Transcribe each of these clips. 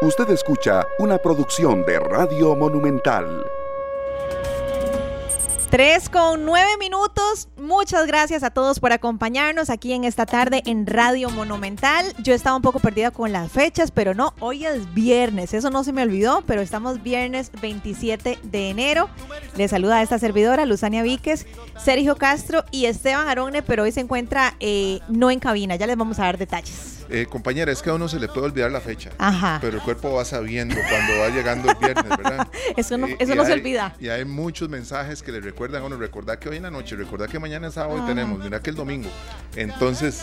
Usted escucha una producción de Radio Monumental. Tres con nueve minutos. Muchas gracias a todos por acompañarnos aquí en esta tarde en Radio Monumental. Yo estaba un poco perdida con las fechas, pero no, hoy es viernes. Eso no se me olvidó, pero estamos viernes 27 de enero. Les saluda a esta servidora, Luzania Víquez, Sergio Castro y Esteban Arone, pero hoy se encuentra eh, no en cabina. Ya les vamos a dar detalles. Eh, compañera, es que a uno se le puede olvidar la fecha, pero el cuerpo va sabiendo cuando va llegando el viernes, ¿verdad? eso no, eh, eso no se olvida. Y hay muchos mensajes que le recuerdan a uno, recordar que hoy en la noche, recordar que mañana es sábado y tenemos, mira que el domingo. Entonces,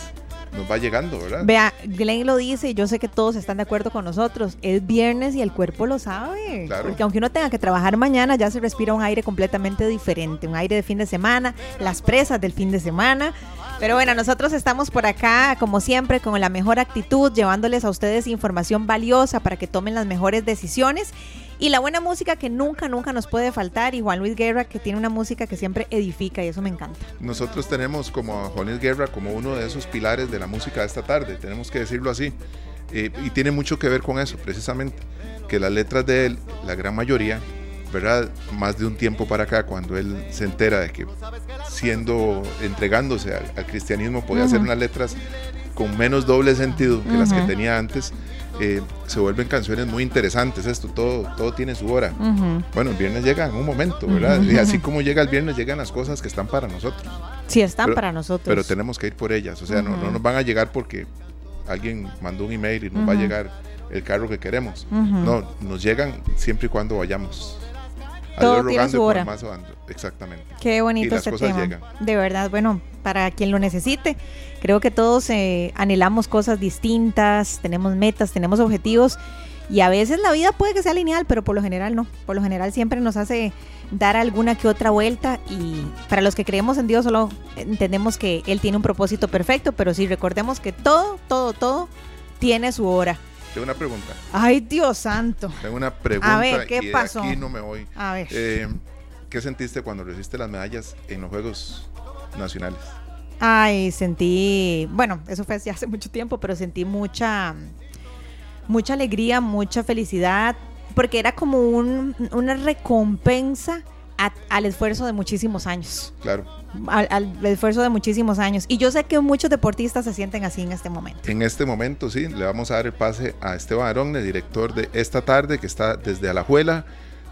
nos va llegando, ¿verdad? Vea, Glenn lo dice y yo sé que todos están de acuerdo con nosotros. Es viernes y el cuerpo lo sabe. Claro. Porque aunque uno tenga que trabajar mañana, ya se respira un aire completamente diferente. Un aire de fin de semana, las presas del fin de semana. Pero bueno, nosotros estamos por acá, como siempre, con la mejor actitud, llevándoles a ustedes información valiosa para que tomen las mejores decisiones. Y la buena música que nunca, nunca nos puede faltar. Y Juan Luis Guerra, que tiene una música que siempre edifica y eso me encanta. Nosotros tenemos como a Juan Luis Guerra como uno de esos pilares de la música de esta tarde, tenemos que decirlo así. Eh, y tiene mucho que ver con eso, precisamente, que las letras de él, la gran mayoría, ¿verdad? Más de un tiempo para acá, cuando él se entera de que siendo, entregándose al, cristianismo, podía hacer unas letras con menos doble sentido que las que tenía antes, eh, se vuelven canciones muy interesantes. Esto, todo, todo tiene su hora. Bueno, el viernes llega en un momento, ¿verdad? Y así como llega el viernes, llegan las cosas que están para nosotros. Sí, están para nosotros. Pero tenemos que ir por ellas. O sea, no, no nos van a llegar porque alguien mandó un email y nos va a llegar el carro que queremos. No, nos llegan siempre y cuando vayamos. Todo tiene su hora. Exactamente. Qué bonito este tema. De verdad, bueno, para quien lo necesite, creo que todos eh, anhelamos cosas distintas, tenemos metas, tenemos objetivos y a veces la vida puede que sea lineal, pero por lo general no. Por lo general siempre nos hace dar alguna que otra vuelta y para los que creemos en Dios solo entendemos que Él tiene un propósito perfecto, pero sí recordemos que todo, todo, todo tiene su hora. Tengo una pregunta. Ay, Dios santo. Tengo una pregunta. A ver, ¿qué pasó? aquí no me voy. A ver. Eh, ¿Qué sentiste cuando recibiste las medallas en los Juegos Nacionales? Ay, sentí, bueno, eso fue hace mucho tiempo, pero sentí mucha, mucha alegría, mucha felicidad, porque era como un, una recompensa al esfuerzo de muchísimos años. Claro al, esfuerzo de muchísimos años. Y yo sé que muchos deportistas se sienten así en este momento. En este momento, sí, le vamos a dar el pase a Esteban Arón, el director de esta tarde, que está desde Alajuela,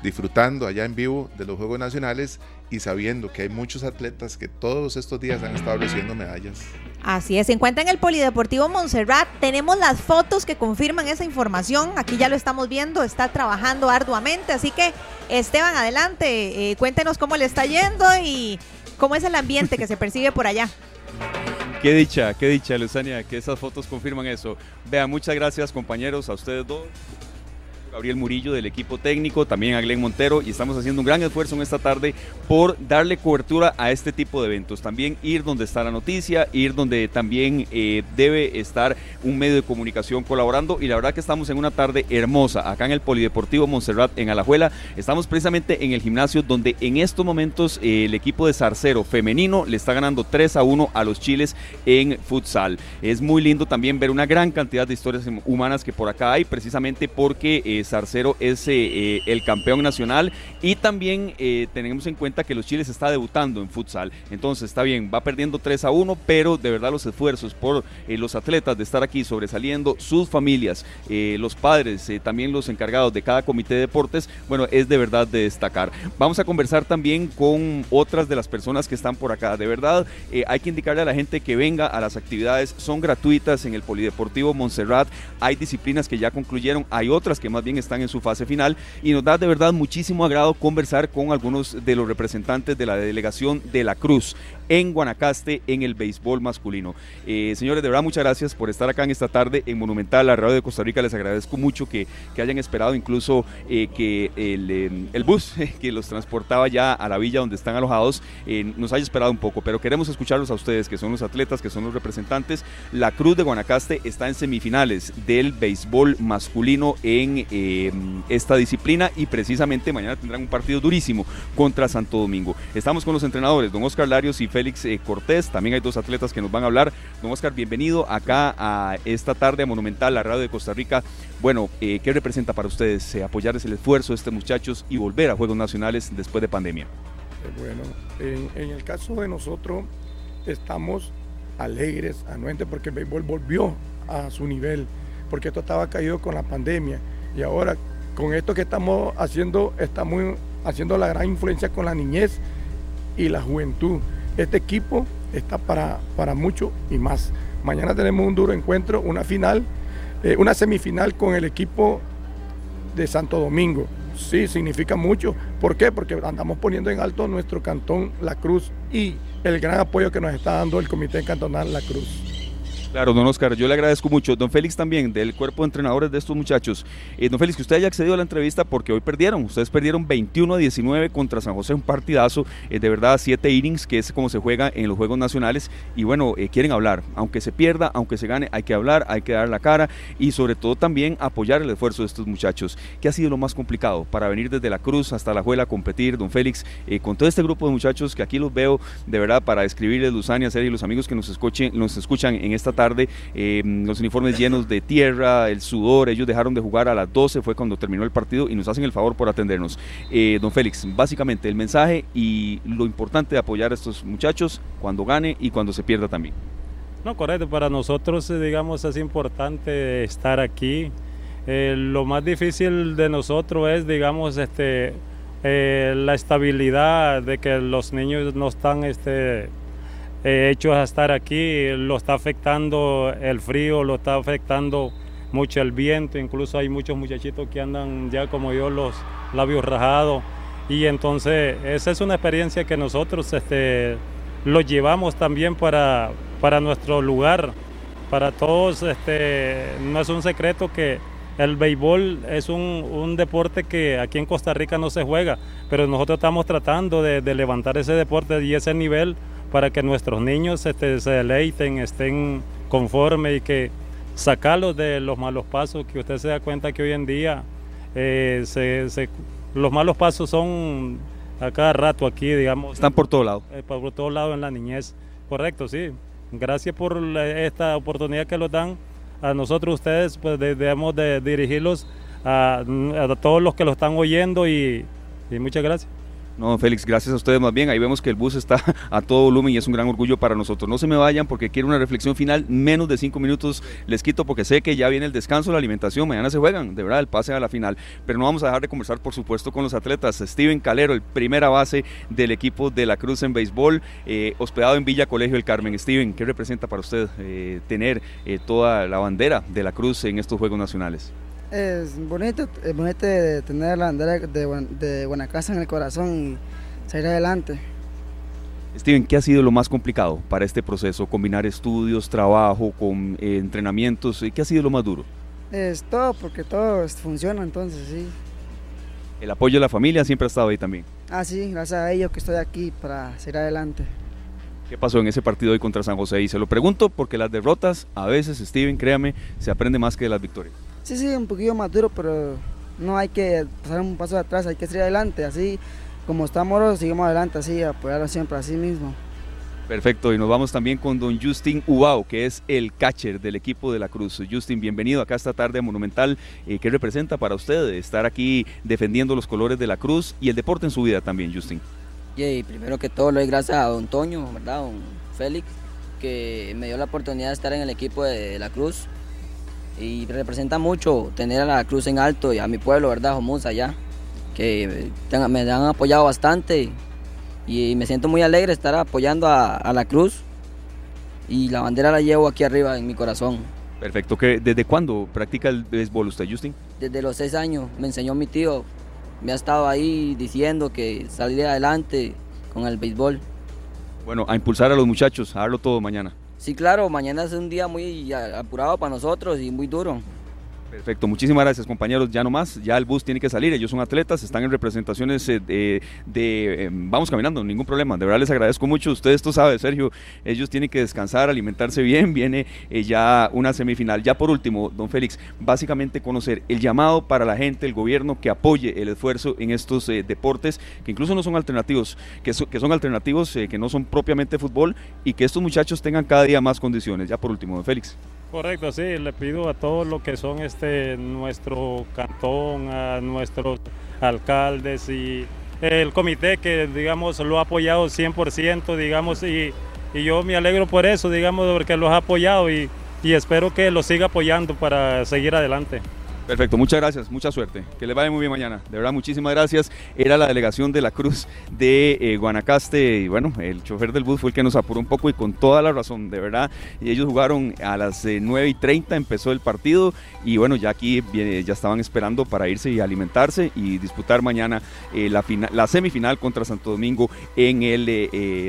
disfrutando allá en vivo de los Juegos Nacionales y sabiendo que hay muchos atletas que todos estos días han estado recibiendo medallas. Así es, se encuentra en el Polideportivo Montserrat. Tenemos las fotos que confirman esa información. Aquí ya lo estamos viendo, está trabajando arduamente. Así que, Esteban, adelante, eh, cuéntenos cómo le está yendo y ¿Cómo es el ambiente que se percibe por allá? Qué dicha, qué dicha, Luzania, que esas fotos confirman eso. Vea, muchas gracias compañeros, a ustedes dos. Gabriel Murillo del equipo técnico, también a Glenn Montero y estamos haciendo un gran esfuerzo en esta tarde por darle cobertura a este tipo de eventos. También ir donde está la noticia, ir donde también eh, debe estar un medio de comunicación colaborando y la verdad que estamos en una tarde hermosa acá en el Polideportivo Montserrat en Alajuela. Estamos precisamente en el gimnasio donde en estos momentos eh, el equipo de Zarcero femenino le está ganando 3 a 1 a los chiles en futsal. Es muy lindo también ver una gran cantidad de historias humanas que por acá hay precisamente porque eh, Zarcero es eh, eh, el campeón nacional y también eh, tenemos en cuenta que los Chiles está debutando en futsal. Entonces está bien, va perdiendo 3 a 1, pero de verdad los esfuerzos por los atletas de estar aquí sobresaliendo, sus familias, los padres, también los encargados de cada comité de deportes, bueno, es de verdad de destacar. Vamos a conversar también con otras de las personas que están por acá. De verdad, hay que indicarle a la gente que venga a las actividades, son gratuitas en el Polideportivo Montserrat. Hay disciplinas que ya concluyeron, hay otras que más bien están en su fase final y nos da de verdad muchísimo agrado conversar con algunos de los representantes de la delegación de la Cruz en Guanacaste en el béisbol masculino. Eh, señores, de verdad muchas gracias por estar acá en esta tarde en Monumental, la radio de Costa Rica. Les agradezco mucho que, que hayan esperado incluso eh, que el, em, el, bus que los transportaba ya a la villa donde están alojados eh, nos haya esperado un poco, pero queremos escucharlos a ustedes, que son los atletas, que son los representantes. La Cruz de Guanacaste está en semifinales del béisbol masculino en em, esta disciplina y precisamente mañana tendrán un partido durísimo contra Santo Domingo. Estamos con los entrenadores, don Oscar Larios y Félix eh, Cortés. También hay dos atletas que nos van a hablar. Don Oscar, bienvenido acá a esta tarde Monumental, la radio de Costa Rica. Bueno, eh, ¿qué representa para ustedes apoyar el esfuerzo de estos muchachos y volver a Juegos Nacionales después de pandemia? Bueno, en, el caso de nosotros estamos alegres, anuentes, porque el béisbol volvió a su nivel, porque esto estaba caído con la pandemia y ahora con esto que estamos haciendo, estamos haciendo la gran influencia con la niñez y la juventud. Este equipo está para, para mucho y más. Mañana tenemos un duro encuentro, una final, eh, una semifinal con el equipo de Santo Domingo. Sí, significa mucho. ¿Por qué? Porque andamos poniendo en alto nuestro cantón La Cruz y el gran apoyo que nos está dando el Comité Cantonal La Cruz. Claro, don Oscar, yo le agradezco mucho. Don Félix también, del cuerpo de entrenadores de estos muchachos. Eh, don Félix, que usted haya accedido a la entrevista porque hoy perdieron. Ustedes perdieron 21 a 19 contra San José, un partidazo, eh, de verdad, siete innings, que es como se juega en los Juegos Nacionales. Y bueno, eh, quieren hablar. Aunque se pierda, aunque se gane, hay que hablar, hay que dar la cara y sobre todo también apoyar el esfuerzo de estos muchachos. ¿Qué ha sido lo más complicado para venir desde la Cruz hasta la Juela a competir, don Félix, con todo este grupo de muchachos que aquí los veo, de verdad, para describirles, Luzania, Sergio y los amigos que nos, escuchen, nos escuchan en esta tarde? Em, los uniformes llenos de tierra, el sudor, ellos dejaron de jugar a las 12, fue cuando terminó el partido y nos hacen el favor por atendernos. Eh, don Félix, básicamente el mensaje y lo importante de apoyar a estos muchachos cuando gane y cuando se pierda también. No, correcto, para nosotros, eh, digamos, es importante estar aquí. Eh, lo más difícil de nosotros es, digamos, este, la estabilidad de que los niños no están este, eh, hechos a estar aquí, lo está afectando el frío, lo está afectando mucho el viento, incluso hay muchos muchachitos que andan ya como yo los labios rajados. Y entonces esa es una experiencia que nosotros este, lo llevamos también para, para nuestro lugar, para todos, este, no es un secreto que el béisbol es un, un, deporte que aquí en Costa Rica no se juega, pero nosotros estamos tratando de, de levantar ese deporte y ese nivel para que nuestros niños este, se deleiten, estén conformes y que sacarlos de los malos pasos, que usted se da cuenta que hoy en día eh, los malos pasos son a cada rato aquí, digamos. Están por todo lado. Eh, por todo lado en la niñez. Correcto, sí. Gracias por esta oportunidad que nos dan a nosotros ustedes, pues debemos de dirigirlos a, todos los que lo están oyendo y muchas gracias. No, Félix, gracias a ustedes más bien. Ahí vemos que el bus está a todo volumen y es un gran orgullo para nosotros. No se me vayan porque quiero una reflexión final. Menos de cinco minutos les quito porque sé que ya viene el descanso, la alimentación. Mañana se juegan, de verdad, el pase a la final. Pero no vamos a dejar de conversar, por supuesto, con los atletas. Steven Calero, el primera base del equipo de la Cruz en béisbol, eh, hospedado en Villa Colegio del Carmen. Steven, ¿qué representa para usted eh, tener eh, toda la bandera de la Cruz en estos Juegos Nacionales? Es bonito, es bonito tener la bandera de, de buena casa en el corazón y salir adelante. Steven, ¿qué ha sido lo más complicado para este proceso? Combinar estudios, trabajo, con eh, entrenamientos, ¿qué ha sido lo más duro? Es todo, porque todo funciona, entonces sí. ¿El apoyo de la familia siempre ha estado ahí también? Ah, sí, gracias a ellos que estoy aquí para seguir adelante. ¿Qué pasó en ese partido hoy contra San José? Y se lo pregunto porque las derrotas, a veces, Steven, créame, se aprende más que las victorias. Sí, sí, un poquito más duro, pero no hay que pasar un paso atrás, hay que seguir adelante, así como estamos, seguimos adelante, así, apoyarlo siempre así mismo. Perfecto, y nos vamos también con don Justin Ubao, que es el catcher del equipo de la Cruz. Justin, bienvenido acá esta tarde a Monumental. Eh, ¿Qué representa para usted estar aquí defendiendo los colores de la Cruz y el deporte en su vida también, Justin? Y primero que todo, le doy gracias a don Toño, ¿verdad? Don Félix, que me dio la oportunidad de estar en el equipo de la Cruz y representa mucho tener a la cruz en alto y a mi pueblo, ¿verdad? Jomusa allá, que me han apoyado bastante y me siento muy alegre estar apoyando a, la cruz y la bandera la llevo aquí arriba en mi corazón. Perfecto. ¿Desde cuándo practica el béisbol usted, Justin? Desde los seis años. Me enseñó mi tío. Me ha estado ahí diciendo que salir adelante con el béisbol. Bueno, a impulsar a los muchachos, a darlo todo mañana. Sí, claro, mañana es un día muy apurado para nosotros y muy duro. Perfecto, muchísimas gracias compañeros. Ya no más, ya el bus tiene que salir. Ellos son atletas, están en representaciones eh, de, em, vamos caminando, ningún problema. De verdad les agradezco mucho. Ustedes esto saben, Sergio, ellos tienen que descansar, alimentarse bien. Viene eh, ya una semifinal. Ya por último, don Félix, básicamente conocer el llamado para la gente, el gobierno que apoye el esfuerzo en estos eh, deportes que incluso no son alternativos, que son alternativos que no son propiamente fútbol y que estos muchachos tengan cada día más condiciones. Ya por último, don Félix. Correcto, sí, le pido a todos los que son este nuestro cantón, a nuestros alcaldes y el comité que digamos lo ha apoyado 100%, digamos, y, y yo me alegro por eso, digamos, porque los ha apoyado y, y espero que los siga apoyando para seguir adelante. Perfecto, muchas gracias, mucha suerte. Que le vaya muy bien mañana. De verdad, muchísimas gracias. Era la delegación de la Cruz de eh, Guanacaste y bueno, el chofer del bus fue el que nos apuró un poco y con toda la razón, de verdad. Y ellos jugaron a las 9 eh, y 30, empezó el partido y bueno, ya aquí ya estaban esperando para irse y alimentarse y disputar mañana eh, la, la semifinal contra Santo Domingo en el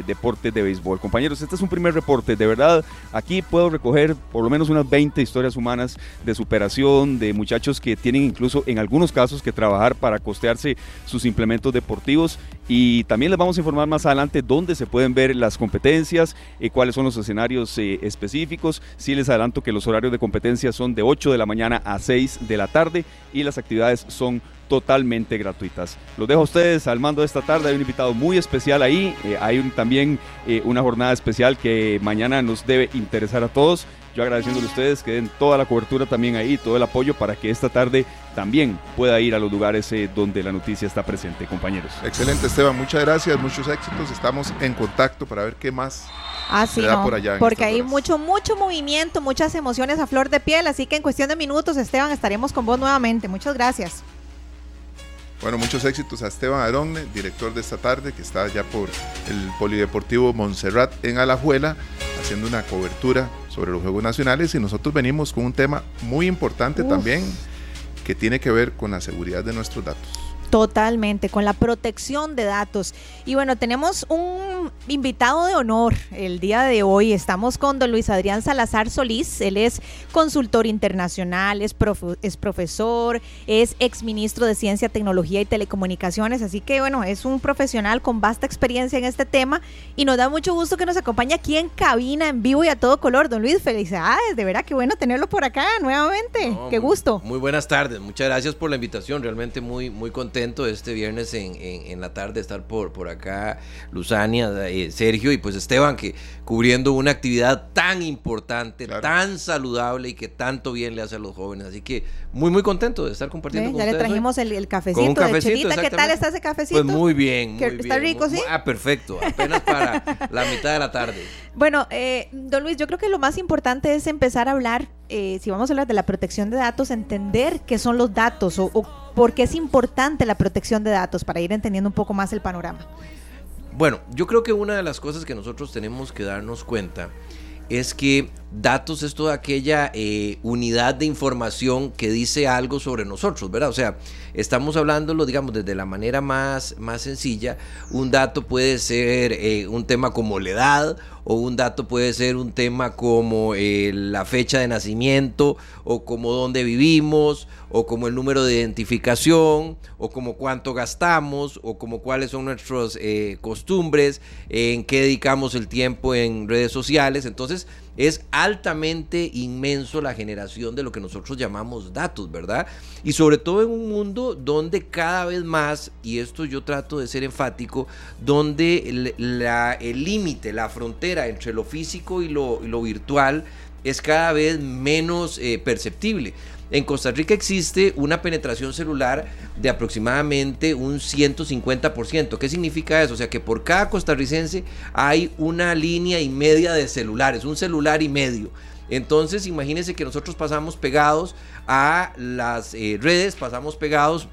deporte de béisbol. Compañeros, este es un primer reporte. De verdad, aquí puedo recoger por lo menos unas 20 historias humanas de superación, de muchachos que tienen incluso en algunos casos que trabajar para costearse sus implementos deportivos y también les vamos a informar más adelante dónde se pueden ver las competencias, eh, cuáles son los escenarios eh, específicos. Sí les adelanto que los horarios de competencia son de 8 de la mañana a 6 de la tarde y las actividades son totalmente gratuitas. Los dejo a ustedes al mando de esta tarde. Hay un invitado muy especial ahí. Eh, hay también una jornada especial que mañana nos debe interesar a todos. Yo agradeciéndole a ustedes que den toda la cobertura también ahí, todo el apoyo para que esta tarde también pueda ir a los lugares eh, donde la noticia está presente, compañeros. Excelente, Esteban, muchas gracias, muchos éxitos. Estamos en contacto para ver qué más Ah, sí, por allá porque hay mucho, mucho movimiento, muchas emociones a flor de piel, así que en cuestión de minutos, Esteban, estaremos con vos nuevamente. Muchas gracias. Bueno, muchos éxitos a Esteban Aronne, director de esta tarde, que está ya por el Polideportivo Montserrat en Alajuela, haciendo una cobertura sobre los Juegos Nacionales y nosotros venimos con un tema muy importante también que tiene que ver con la seguridad de nuestros datos. Totalmente, con la protección de datos. Y bueno, tenemos un invitado de honor el día de hoy. Estamos con don Luis Adrián Salazar Solís. Él es consultor internacional, es, es profesor, es exministro de Ciencia, Tecnología y Telecomunicaciones. Así que bueno, es un profesional con vasta experiencia en este tema y nos da mucho gusto que nos acompañe aquí en cabina, en vivo y a todo color. Don Luis, felicidades. De verdad, qué bueno tenerlo por acá nuevamente. qué gusto. Muy buenas tardes. Muchas gracias por la invitación. Realmente muy, muy contento este viernes en, en, la tarde estar por, por acá, Luzania, eh, Sergio y pues Esteban, que cubriendo una actividad tan importante, tan saludable y que tanto bien le hace a los jóvenes. Así que muy, muy contento de estar compartiendo con ya ustedes. Ya le trajimos el, cafecito, de Chelita. ¿Qué tal está ese cafecito? Pues muy bien. Muy ¿Está rico, sí? Ah, perfecto. Apenas para la mitad de la tarde. Bueno, eh, don Luis, yo creo que lo más importante es empezar a hablar, eh, si vamos a hablar de la protección de datos, entender qué son los datos o, o por qué es importante la protección de datos para ir entendiendo un poco más el panorama. Bueno, yo creo que una de las cosas que nosotros tenemos que darnos cuenta es que datos es toda aquella eh, unidad de información que dice algo sobre nosotros, ¿verdad? O sea, estamos hablándolo, digamos, desde la manera más, más sencilla. Un dato puede ser eh, un tema como la edad, o un dato puede ser un tema como eh, la fecha de nacimiento, o como dónde vivimos, o como el número de identificación, o como cuánto gastamos, o como cuáles son nuestras costumbres, en qué dedicamos el tiempo en redes sociales. Entonces, es altamente inmenso la generación de lo que nosotros llamamos datos, ¿verdad? Y sobre todo en un mundo donde cada vez más, y esto yo trato de ser enfático, donde el límite, la, frontera entre lo físico y lo, virtual es cada vez menos eh, perceptible. En Costa Rica existe una penetración celular de aproximadamente un 150%. ¿Qué significa eso? O sea que por cada costarricense hay una línea y media de celulares, un celular y medio. Entonces imagínense que nosotros pasamos pegados a las eh, redes, pasamos pegados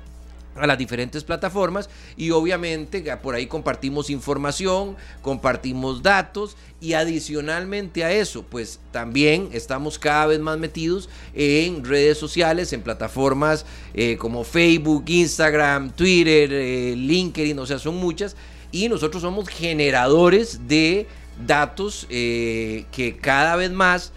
a las diferentes plataformas y obviamente por ahí compartimos información, compartimos datos y adicionalmente a eso pues también estamos cada vez más metidos en redes sociales, en plataformas eh, como Facebook, Instagram, Twitter, eh, LinkedIn, o sea son muchas y nosotros somos generadores de datos eh, que cada vez más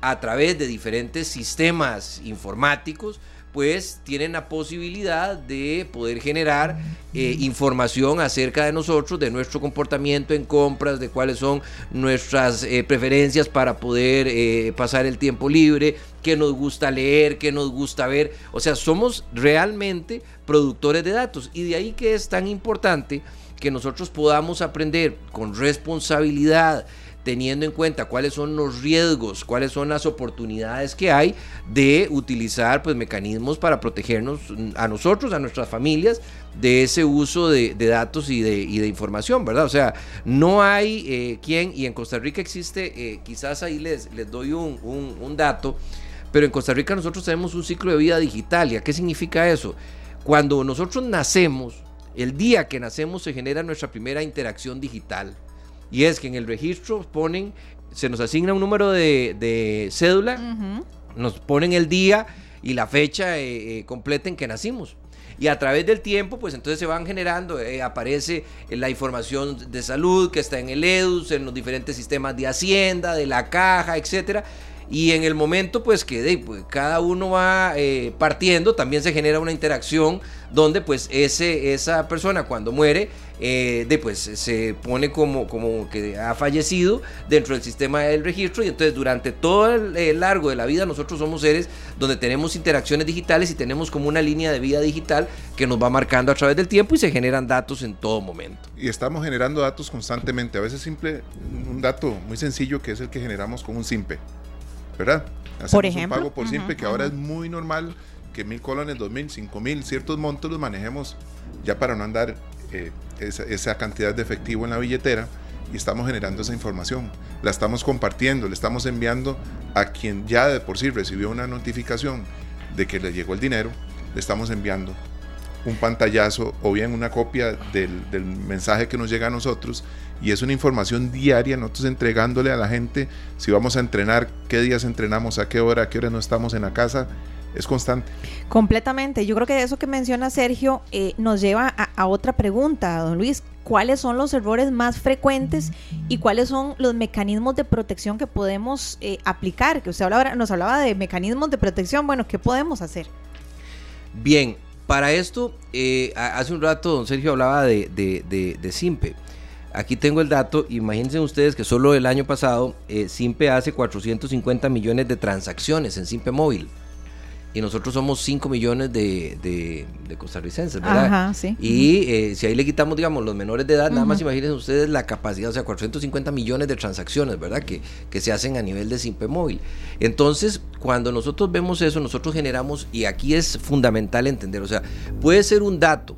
a través de diferentes sistemas informáticos, pues tienen la posibilidad de poder generar eh, información acerca de nosotros, de nuestro comportamiento en compras, de cuáles son nuestras eh, preferencias para poder eh, pasar el tiempo libre, qué nos gusta leer, qué nos gusta ver. O sea, somos realmente productores de datos y de ahí que es tan importante que nosotros podamos aprender con responsabilidad, teniendo en cuenta cuáles son los riesgos, cuáles son las oportunidades que hay de utilizar pues, mecanismos para protegernos a nosotros, a nuestras familias, de ese uso de, datos y de, información, ¿verdad? O sea, no hay eh, quien, y en Costa Rica existe, eh, quizás ahí les, les doy un, un, dato, pero en Costa Rica nosotros tenemos un ciclo de vida digital. ¿Y qué significa eso? Cuando nosotros nacemos, el día que nacemos se genera nuestra primera interacción digital. Y es que en el registro ponen, se nos asigna un número de, cédula, nos ponen el día y la fecha eh, eh, completa en que nacimos. Y a través del tiempo, pues entonces se van generando, eh, aparece la información de salud que está en el EDUS, en los diferentes sistemas de Hacienda, de la caja, etcétera. Y en el momento, pues que pues, cada uno va partiendo, también se genera una interacción donde pues ese, esa persona cuando muere eh, después se pone como, como que ha fallecido dentro del sistema del registro y entonces durante todo el, largo de la vida nosotros somos seres donde tenemos interacciones digitales y tenemos como una línea de vida digital que nos va marcando a través del tiempo y se generan datos en todo momento. Y estamos generando datos constantemente, a veces simple, un dato muy sencillo que es el que generamos con un SIMPE, ¿verdad? Hacemos por ejemplo. un pago por SIMPE que ahora es muy normal que mil colones, dos mil, cinco mil, ciertos montos los manejemos ya para no andar eh, esa, cantidad de efectivo en la billetera y estamos generando esa información. La estamos compartiendo, le estamos enviando a quien ya de por sí recibió una notificación de que le llegó el dinero, le estamos enviando un pantallazo o bien una copia del, mensaje que nos llega a nosotros y es una información diaria, nosotros entregándole a la gente si vamos a entrenar, qué días entrenamos, a qué hora, a qué hora no estamos en la casa es constante. Completamente. Yo creo que eso que menciona Sergio eh, nos lleva a, otra pregunta, don Luis. ¿Cuáles son los errores más frecuentes y cuáles son los mecanismos de protección que podemos eh, aplicar? Que usted hablaba, nos hablaba de mecanismos de protección. Bueno, ¿qué podemos hacer? Bien, para esto, eh, hace un rato don Sergio hablaba de, de, de, Simpe. Aquí tengo el dato, imagínense ustedes que solo el año pasado Simpe hace 450 millones de transacciones en Simpe Móvil y nosotros somos 5 millones de, de, costarricenses, ¿verdad? Ajá, sí. Y eh, si ahí le quitamos, digamos, los menores de edad, nada más imagínense ustedes la capacidad, o sea, 450 millones de transacciones, ¿verdad? Que, que se hacen a nivel de Simpe Móvil. Entonces, cuando nosotros vemos eso, nosotros generamos, y aquí es fundamental entender, o sea, puede ser un dato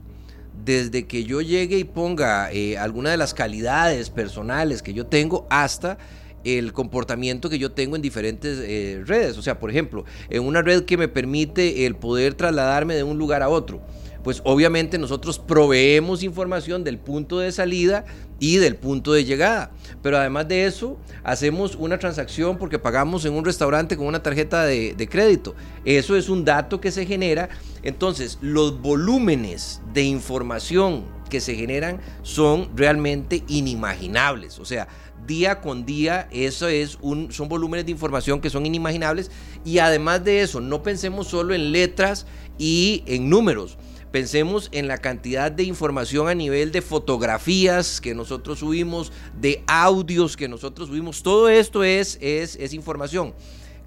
desde que yo llegue y ponga eh, alguna de las calidades personales que yo tengo hasta el comportamiento que yo tengo en diferentes eh, redes. O sea, por ejemplo, en una red que me permite el poder trasladarme de un lugar a otro. Pues obviamente nosotros proveemos información del punto de salida y del punto de llegada. Pero además de eso, hacemos una transacción porque pagamos en un restaurante con una tarjeta de, de crédito. Eso es un dato que se genera. Entonces, los volúmenes de información que se generan son realmente inimaginables. O sea, día con día, eso es un, son volúmenes de información que son inimaginables y además de eso, no pensemos solo en letras y en números. Pensemos en la cantidad de información a nivel de fotografías que nosotros subimos, de audios que nosotros subimos. Todo esto es, es, es información.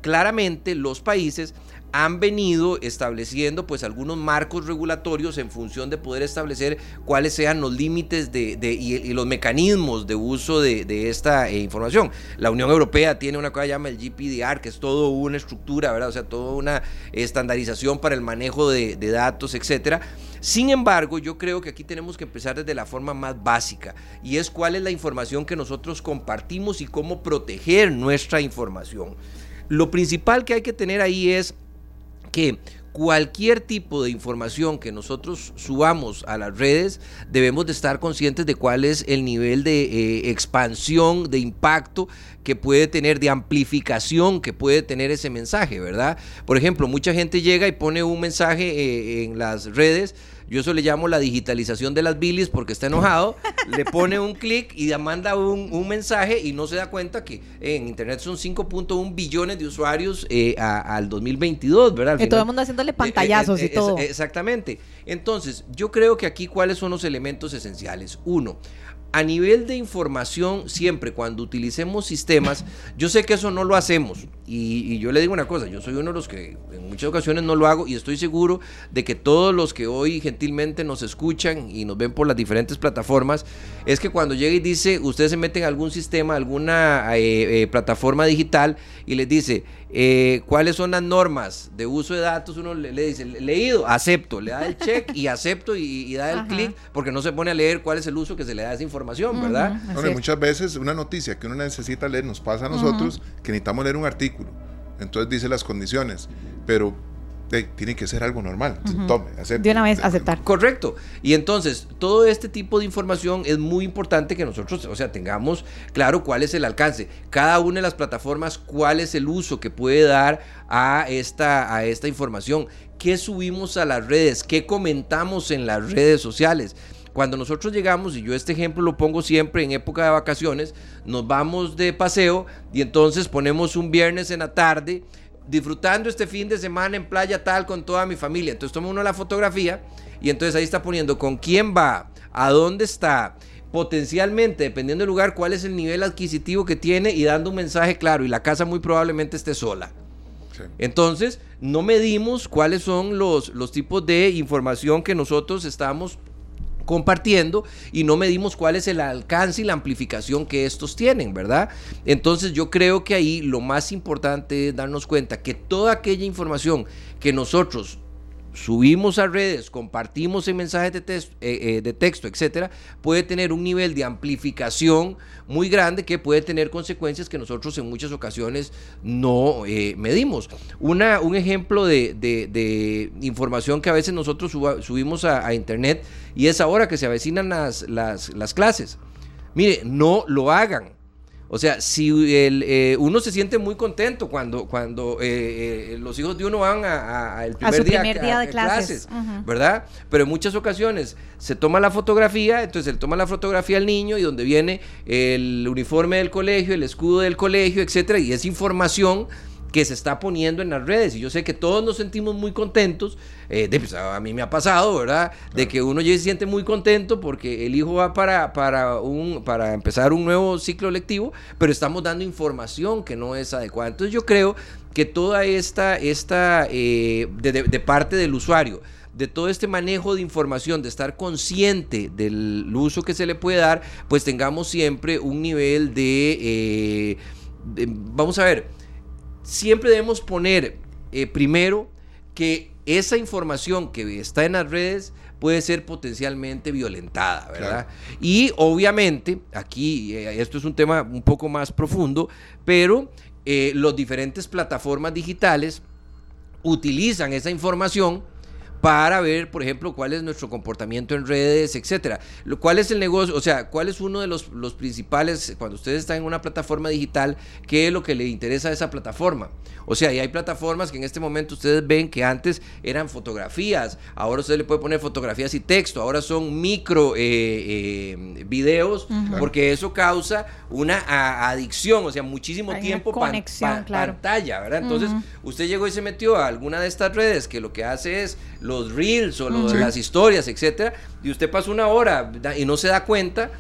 Claramente los países han venido estableciendo pues algunos marcos regulatorios en función de poder establecer cuáles sean los límites de, y, los mecanismos de uso de, esta eh, información. La Unión Europea tiene una cosa que llama el GPDR, que es todo una estructura, ¿verdad? O sea, toda una estandarización para el manejo de, datos, etcétera. Sin embargo, yo creo que aquí tenemos que empezar desde la forma más básica y es cuál es la información que nosotros compartimos y cómo proteger nuestra información. Lo principal que hay que tener ahí es que cualquier tipo de información que nosotros subamos a las redes, debemos de estar conscientes de cuál es el nivel de eh, expansión, de impacto que puede tener, de amplificación que puede tener ese mensaje, ¿verdad? Por ejemplo, mucha gente llega y pone un mensaje eh, en las redes Yo eso le llamo la digitalización de las bilis porque está enojado, le pone un clic y manda un, mensaje y no se da cuenta que en Internet son 5.1 billones de usuarios eh, al 2022, ¿verdad? todo el mundo haciéndole pantallazos y todo. exactamente. Entonces, yo creo que aquí cuáles son los elementos esenciales. Uno, a nivel de información, siempre cuando utilicemos sistemas, yo sé que eso no lo hacemos. Y, yo le digo una cosa, yo soy uno de los que en muchas ocasiones no lo hago y estoy seguro de que todos los que hoy gentilmente nos escuchan y nos ven por las diferentes plataformas, es que cuando llega y dice, ustedes se meten a algún sistema, alguna eh, eh, plataforma digital y les dice, eh, cuáles son las normas de uso de datos, uno le, dice, leído, acepto, le da el check y acepto y, da el clic porque no se pone a leer cuál es el uso que se le da a esa información, ¿verdad? muchas veces una noticia que uno necesita leer nos pasa a nosotros que necesitamos leer un artículo, entonces dice las condiciones, pero tiene que ser algo normal. Tome, De una vez aceptar. Correcto. Y entonces, todo este tipo de información es muy importante que nosotros, o sea, tengamos claro cuál es el alcance. Cada una de las plataformas, cuál es el uso que puede dar a esta, a esta información. ¿Qué subimos a las redes? ¿Qué comentamos en las redes sociales? Cuando nosotros llegamos, y yo este ejemplo lo pongo siempre en época de vacaciones, nos vamos de paseo y entonces ponemos un viernes en la tarde disfrutando este fin de semana en playa tal con toda mi familia. Entonces toma uno la fotografía y entonces ahí está poniendo con quién va, a dónde está, potencialmente, dependiendo del lugar, cuál es el nivel adquisitivo que tiene y dando un mensaje claro. Y la casa muy probablemente esté sola. Entonces, no medimos cuáles son los, los tipos de información que nosotros estamos compartiendo y no medimos cuál es el alcance y la amplificación que estos tienen, ¿verdad? Entonces yo creo que ahí lo más importante es darnos cuenta que toda aquella información que nosotros subimos a redes, compartimos en mensajes de, texto, eh, eh, de texto, etcétera, puede tener un nivel de amplificación muy grande que puede tener consecuencias que nosotros en muchas ocasiones no eh, medimos. Una, un ejemplo de, información que a veces nosotros subimos a, internet y es ahora que se avecinan las, las clases. Mire, no lo hagan. O sea, si el, eh, uno se siente muy contento cuando, cuando eh, eh, los hijos de uno van a, el primer, día, de clases, ¿verdad? Pero en muchas ocasiones se toma la fotografía, entonces se toma la fotografía al niño y donde viene el uniforme del colegio, el escudo del colegio, etcétera, y es información que se está poniendo en las redes. Y yo sé que todos nos sentimos muy contentos. Eh, de, pues, a mí me ha pasado, ¿verdad? De que uno ya se siente muy contento porque el hijo va para, para, un, para empezar un nuevo ciclo lectivo, pero estamos dando información que no es adecuada. Entonces yo creo que toda esta, esta eh, de, parte del usuario, de todo este manejo de información, de estar consciente del uso que se le puede dar, pues tengamos siempre un nivel de, eh, de vamos a ver, siempre debemos poner eh, primero que esa información que está en las redes puede ser potencialmente violentada, ¿verdad? Y obviamente, aquí eh, esto es un tema un poco más profundo, pero eh, las diferentes plataformas digitales utilizan esa información para ver, por ejemplo, cuál es nuestro comportamiento en redes, etcétera. ¿Cuál es el negocio? O sea, ¿cuál es uno de los, los, principales, cuando ustedes están en una plataforma digital, qué es lo que le interesa a esa plataforma? O sea, y hay plataformas que en este momento ustedes ven que antes eran fotografías, ahora usted le puede poner fotografías y texto, ahora son micro eh, eh, videos, porque eso causa una adicción, o sea, muchísimo tiempo conexión, pantalla, ¿verdad? Entonces, usted llegó y se metió a alguna de estas redes que lo que hace es los reels o las historias, etcétera, y usted pasa una hora y no se da cuenta.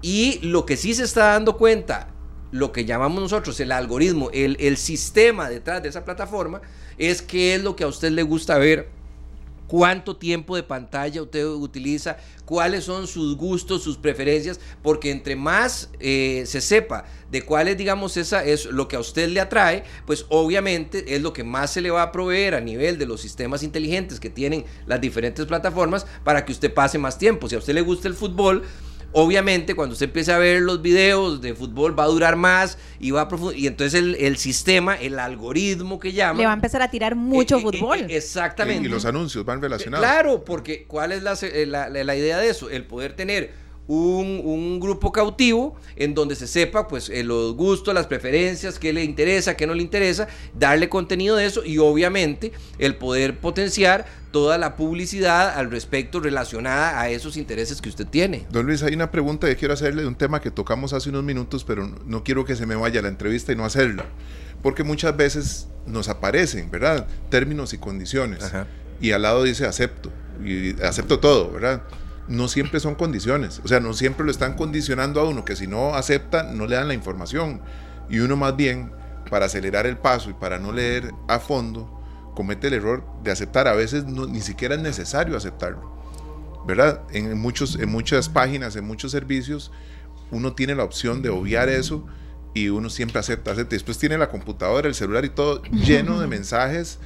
Y lo que sí se está dando cuenta, lo que llamamos nosotros el algoritmo, el, el sistema detrás de esa plataforma, es qué es lo que a usted le gusta ver cuánto tiempo de pantalla usted utiliza, cuáles son sus gustos, sus preferencias, porque entre más eh, se sepa de cuál digamos, esa es lo que a usted le atrae, pues obviamente es lo que más se le va a proveer a nivel de los sistemas inteligentes que tienen las diferentes plataformas para que usted pase más tiempo. Si a usted le gusta el fútbol, Obviamente, cuando usted empiece a ver los videos de fútbol, va a durar más y va a Y entonces el, sistema, el algoritmo que llama. Le va a empezar a tirar mucho eh, eh, fútbol. Eh, exactamente. Y los anuncios van relacionados. Claro, porque ¿cuál es la, la, idea de eso? El poder tener un, grupo cautivo en donde se sepa pues eh, los gustos, las preferencias, qué le interesa, qué no le interesa, darle contenido de eso y obviamente el poder potenciar toda la publicidad al respecto relacionada a esos intereses que usted tiene. Don Luis, hay una pregunta que quiero hacerle de un tema que tocamos hace unos minutos, pero no quiero que se me vaya la entrevista y no hacerla, porque muchas veces nos aparecen, ¿verdad? Términos y condiciones. Y al lado dice acepto, y acepto todo, ¿verdad? No siempre son condiciones. O sea, no siempre lo están condicionando a uno, que si no acepta, no le dan la información. Y uno más bien, para acelerar el paso y para no leer a fondo, comete el error de aceptar. A veces ni siquiera es necesario aceptarlo. ¿Verdad? En, muchos, en muchas páginas, en muchos servicios, uno tiene la opción de obviar eso y uno siempre acepta, acepta. Después tiene la computadora, el celular y todo lleno de mensajes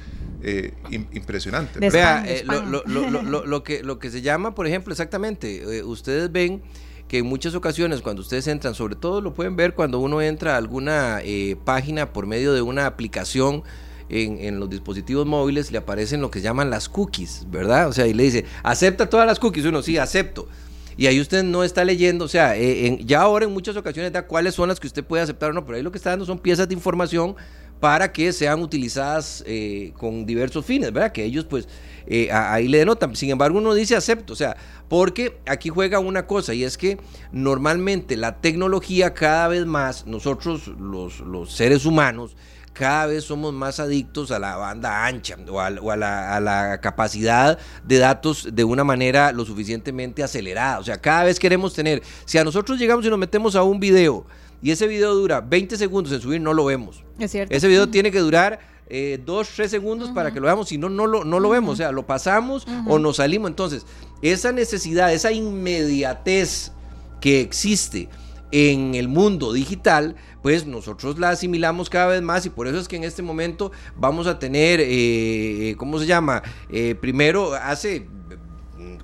eh, impresionante. Vea, eh, lo, que, lo que se llama, por ejemplo, exactamente, eh, ustedes ven que en muchas ocasiones cuando ustedes entran, sobre todo lo pueden ver cuando uno entra a alguna página por medio de una aplicación en, en, los dispositivos móviles, le aparecen lo que llaman las cookies, ¿verdad? O sea, y le dice, acepta todas las cookies, uno sí, acepto. Y ahí usted no está leyendo, o sea, ya ahora en muchas ocasiones da cuáles son las que usted puede aceptar o no, pero ahí lo que está dando son piezas de información para que sean utilizadas eh, con diversos fines, ¿verdad? Que ellos pues eh, ahí le denotan. Sin embargo, uno dice acepto, o sea, porque aquí juega una cosa y es que normalmente la tecnología cada vez más, nosotros los, los seres humanos, cada vez somos más adictos a la banda ancha o, a, la, a, la, capacidad de datos de una manera lo suficientemente acelerada. O sea, cada vez queremos tener, si a nosotros llegamos y nos metemos a un video, y ese video dura 20 segundos en subir, no lo vemos. Es cierto. Ese video tiene que durar eh, 2, 3 segundos para que lo veamos, si no, no lo, no lo vemos, o sea, lo pasamos o nos salimos. Entonces, esa necesidad, esa inmediatez que existe en el mundo digital, pues nosotros la asimilamos cada vez más y por eso es que en este momento vamos a tener, eh, ¿cómo se llama? Eh, primero, hace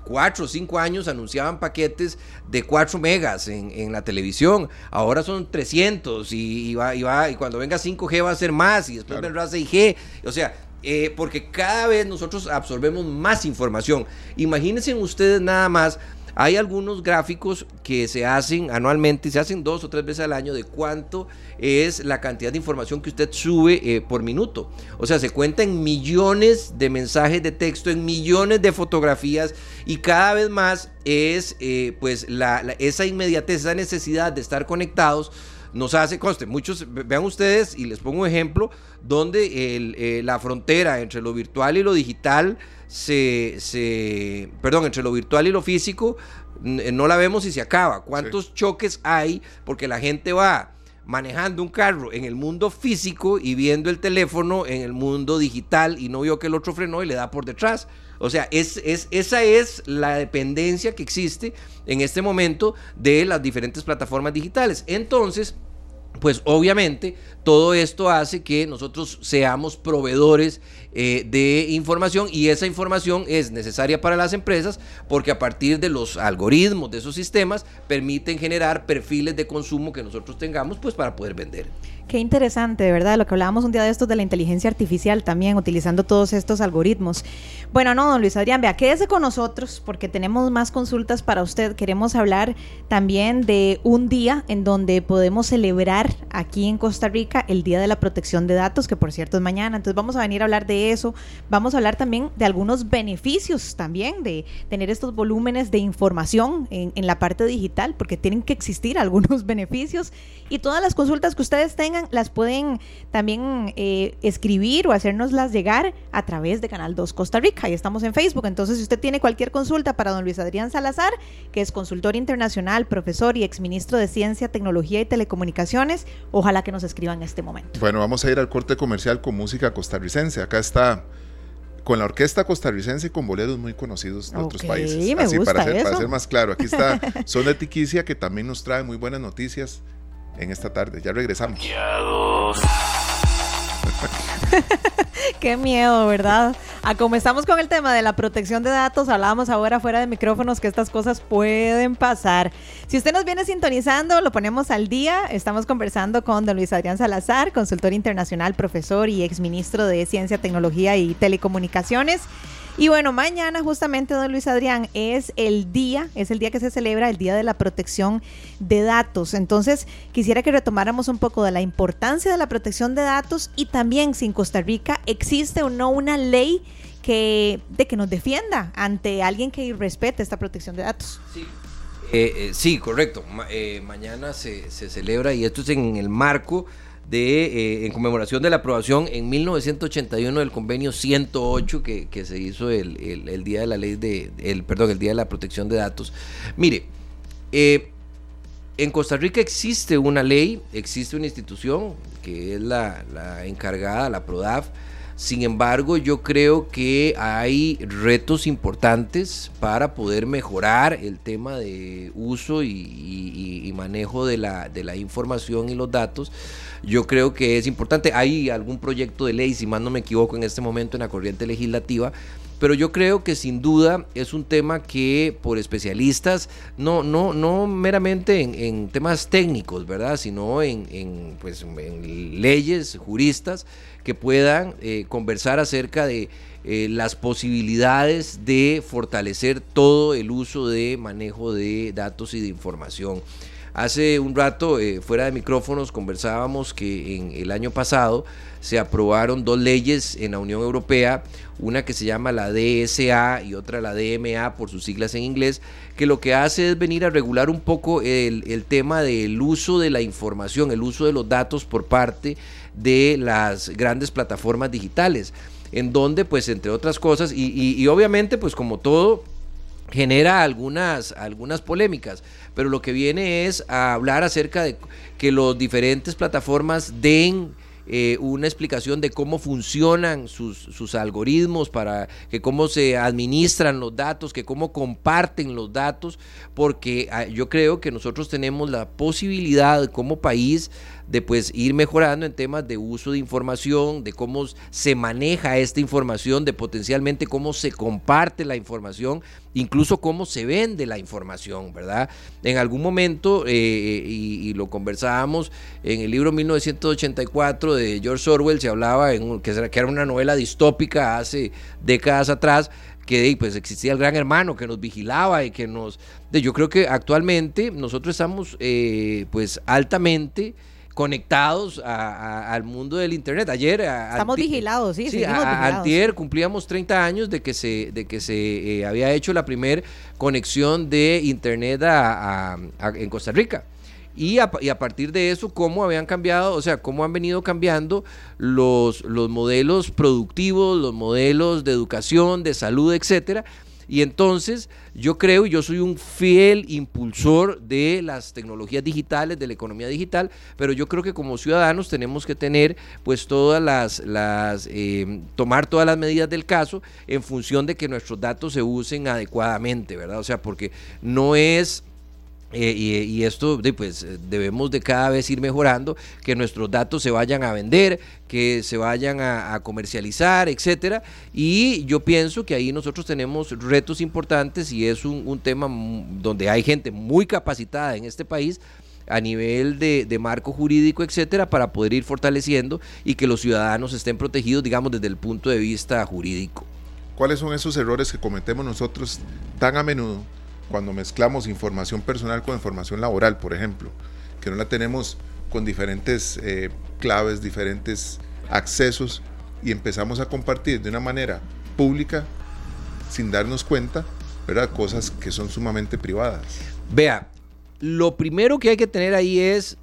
cuatro o cinco años anunciaban paquetes de 4 megas en, la televisión. Ahora son 300 y, va, y, va, y cuando venga 5G va a ser más y después vendrá 6G. O sea, eh, porque cada vez nosotros absorbemos más información. Imagínense ustedes nada más hay algunos gráficos que se hacen anualmente, se hacen dos o tres veces al año de cuánto es la cantidad de información que usted sube eh, por minuto. O sea, se cuenta en millones de mensajes de texto, en millones de fotografías y cada vez más es eh, pues esa inmediatez, esa necesidad de estar conectados nos hace, conste, muchos, vean ustedes, y les pongo un ejemplo, donde eh, la frontera entre lo virtual y lo digital se, se, perdón, entre lo virtual y lo físico, eh, no la vemos y se acaba. ¿Cuántos choques hay? Porque la gente va manejando un carro en el mundo físico y viendo el teléfono en el mundo digital y no vio que el otro frenó y le da por detrás. O sea, es, es, esa es la dependencia que existe en este momento de las diferentes plataformas digitales. Entonces, pues obviamente todo esto hace que nosotros seamos proveedores eh, de información y esa información es necesaria para las empresas porque a partir de los algoritmos de esos sistemas permiten generar perfiles de consumo que nosotros tengamos pues para poder vender. Qué interesante, de verdad, lo que hablábamos un día de estos de la inteligencia artificial también, utilizando todos estos algoritmos. Bueno, no, don Luis Adrián, vea, quédese con nosotros porque tenemos más consultas para usted. Queremos hablar también de un día en donde podemos celebrar aquí en Costa Rica el Día de la Protección de Datos, que por cierto es mañana. Entonces vamos a venir a hablar de eso. Vamos a hablar también de algunos beneficios también de tener estos volúmenes de información en, en la parte digital, porque tienen que existir algunos beneficios. Y todas las consultas que ustedes tengan las pueden también eh, escribir o hacernoslas llegar a través de Canal 2 Costa Rica. Y estamos en Facebook. Entonces, si usted tiene cualquier consulta para don Luis Adrián Salazar, que es consultor internacional, profesor y exministro de Ciencia, Tecnología y Telecomunicaciones, ojalá que nos escriban en este momento. Bueno, vamos a ir al corte comercial con música costarricense. Acá está con la orquesta costarricense y con boleros muy conocidos de otros países. Así para, ser, para ser más claro, aquí está Zona Tiquicia que también nos trae muy buenas noticias en esta tarde. Ya regresamos. Qué miedo, ¿verdad? A como estamos con el tema de la protección de datos, hablábamos ahora fuera de micrófonos que estas cosas pueden pasar. Si usted nos viene sintonizando, lo ponemos al día. Estamos conversando con don Luis Adrián Salazar, consultor internacional, profesor y exministro de Ciencia, Tecnología y Telecomunicaciones. Y bueno, mañana justamente, don Luis Adrián, es el día, es el día que se celebra el Día de la Protección de Datos. Entonces, quisiera que retomáramos un poco de la importancia de la protección de datos y también si en Costa Rica existe o no una ley que, de que nos defienda ante alguien que irrespete esta protección de datos. Sí. Eh, eh, correcto. Eh, mañana se, se celebra y esto es en el marco de, eh, en conmemoración de la aprobación en 1981 del convenio 108 que, que se hizo el, el, día de la ley de, el, perdón, el día de la protección de datos. Mire, eh, en Costa Rica existe una ley, existe una institución que es la, la encargada, la PRODAF, sin embargo, yo creo que hay retos importantes para poder mejorar el tema de uso y, manejo de la, información y los datos. Yo creo que es importante. Hay algún proyecto de ley, si más no me equivoco, en este momento en la corriente legislativa, pero yo creo que sin duda es un tema que por especialistas, no, no, no meramente en, temas técnicos, ¿verdad? Sino en, pues, en leyes, juristas, que puedan eh, conversar acerca de eh, las posibilidades de fortalecer todo el uso de manejo de datos y de información. Hace un rato, eh, fuera de micrófonos, conversábamos que en el año pasado se aprobaron dos leyes en la Unión Europea, una que se llama la DSA y otra la DMA por sus siglas en inglés, que lo que hace es venir a regular un poco el, tema del uso de la información, el uso de los datos por parte de las grandes plataformas digitales, en donde pues entre otras cosas, y, obviamente pues como todo genera algunas, algunas polémicas, pero lo que viene es a hablar acerca de que los diferentes plataformas den eh, una explicación de cómo funcionan sus, sus, algoritmos, para que cómo se administran los datos, que cómo comparten los datos, porque ah, yo creo que nosotros tenemos la posibilidad como país de pues ir mejorando en temas de uso de información, de cómo se maneja esta información, de potencialmente cómo se comparte la información, incluso cómo se vende la información, ¿verdad? En algún momento, eh, y, lo conversábamos en el libro 1984 de George Orwell, se hablaba en que, era una novela distópica hace décadas atrás, que pues existía el gran hermano que nos vigilaba y que nos... yo creo que actualmente nosotros estamos eh, pues altamente conectados al mundo del internet. Ayer estamos vigilados, sí, sí Antier cumplíamos 30 años de que se de que se eh, había hecho la primer conexión de internet en Costa Rica. Y a, y a, partir de eso, cómo habían cambiado, o sea, cómo han venido cambiando los, los modelos productivos, los modelos de educación, de salud, etcétera, y entonces yo creo, yo soy un fiel impulsor de las tecnologías digitales, de la economía digital, pero yo creo que como ciudadanos tenemos que tener pues todas las, las eh, tomar todas las medidas del caso en función de que nuestros datos se usen adecuadamente, ¿verdad? O sea, porque no es eh, y, esto pues debemos de cada vez ir mejorando, que nuestros datos se vayan a vender, que se vayan a, comercializar, etcétera. Y yo pienso que ahí nosotros tenemos retos importantes y es un, tema donde hay gente muy capacitada en este país a nivel de, marco jurídico, etcétera, para poder ir fortaleciendo y que los ciudadanos estén protegidos, digamos, desde el punto de vista jurídico. ¿Cuáles son esos errores que cometemos nosotros tan a menudo? Cuando mezclamos información personal con información laboral, por ejemplo, que no la tenemos con diferentes eh, claves, diferentes accesos y empezamos a compartir de una manera pública sin darnos cuenta, ¿verdad? Cosas que son sumamente privadas. Vea, lo primero que hay que tener ahí es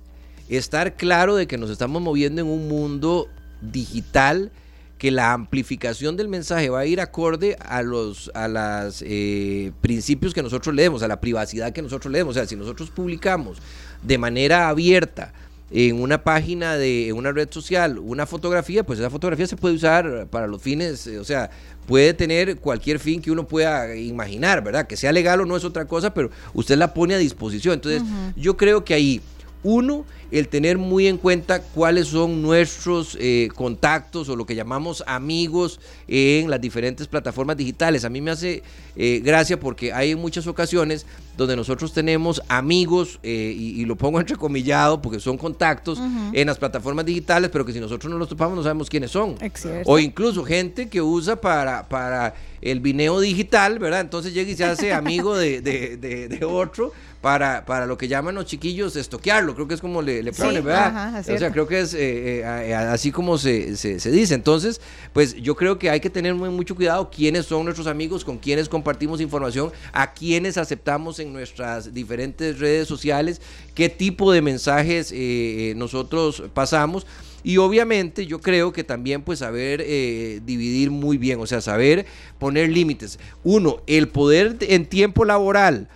estar claro de que nos estamos moviendo en un mundo digital que la amplificación del mensaje va a ir acorde a los a los eh, principios que nosotros leemos, a la privacidad que nosotros leemos. O sea, si nosotros publicamos de manera abierta en una página de en una red social una fotografía, pues esa fotografía se puede usar para los fines, eh, o sea, puede tener cualquier fin que uno pueda imaginar, ¿verdad? Que sea legal o no es otra cosa, pero usted la pone a disposición. Entonces, yo creo que ahí uno el tener muy en cuenta cuáles son nuestros eh, contactos o lo que llamamos amigos en las diferentes plataformas digitales. A mí me hace eh, gracia porque hay muchas ocasiones donde nosotros tenemos amigos, eh, y, lo pongo entrecomillado porque son contactos en las plataformas digitales, pero que si nosotros no los topamos no sabemos quiénes son. O incluso gente que usa para, para el vineo digital, ¿verdad? Entonces llega y se hace amigo de, de, de otro para, para lo que llaman los chiquillos estoquearlo, creo que es como le, le ponen, ¿verdad? o sea, creo que es eh, eh, así como se, se, dice. Entonces, pues yo creo que hay que tener muy, mucho cuidado quiénes son nuestros amigos, con quiénes compartimos información, a quiénes aceptamos en nuestras diferentes redes sociales, qué tipo de mensajes eh, nosotros pasamos. Y obviamente yo creo que también pues saber dividir muy bien, o sea, saber poner límites. Uno, el poder en tiempo laboral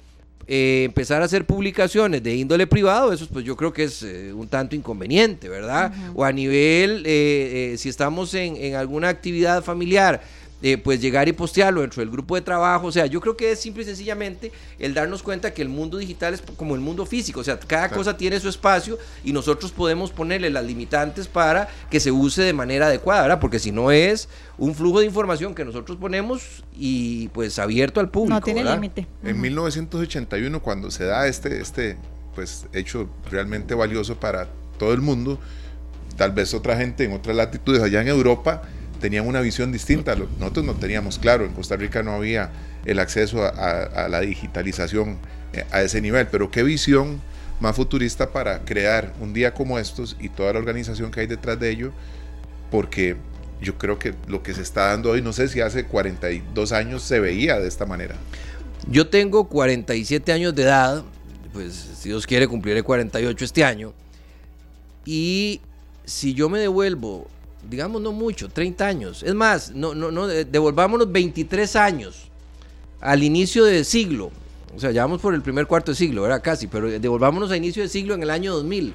eh, empezar a hacer publicaciones de índole privado, eso pues yo creo que es eh, un tanto inconveniente, ¿verdad? O a nivel, eh, si estamos en, en alguna actividad familiar, eh, pues llegar y postearlo dentro del grupo de trabajo. O sea, yo creo que es simple y sencillamente el darnos cuenta que el mundo digital es como el mundo físico. O sea, cada cosa tiene su espacio y nosotros podemos ponerle las limitantes para que se use de manera adecuada, ¿verdad? Porque si no es un flujo de información que nosotros ponemos y pues abierto al público. No tiene límite. En 1981, cuando se da este, este pues, hecho realmente valioso para todo el mundo, tal vez otra gente en otras latitudes allá en Europa tenían una visión distinta. Nosotros no teníamos claro, en Costa Rica no había el acceso a, la digitalización eh, a ese nivel, pero qué visión más futurista para crear un día como estos y toda la organización que hay detrás de ello, porque yo creo que lo que se está dando hoy, no sé si hace 42 años se veía de esta manera. Yo tengo 47 años de edad, pues si Dios quiere cumpliré 48 este año, y si yo me devuelvo digamos no mucho, 30 años. Es más, no, no, no, devolvámonos 23 años al inicio del siglo. O sea, ya vamos por el primer cuarto de siglo, era casi, pero devolvámonos a inicio del siglo en el año 2000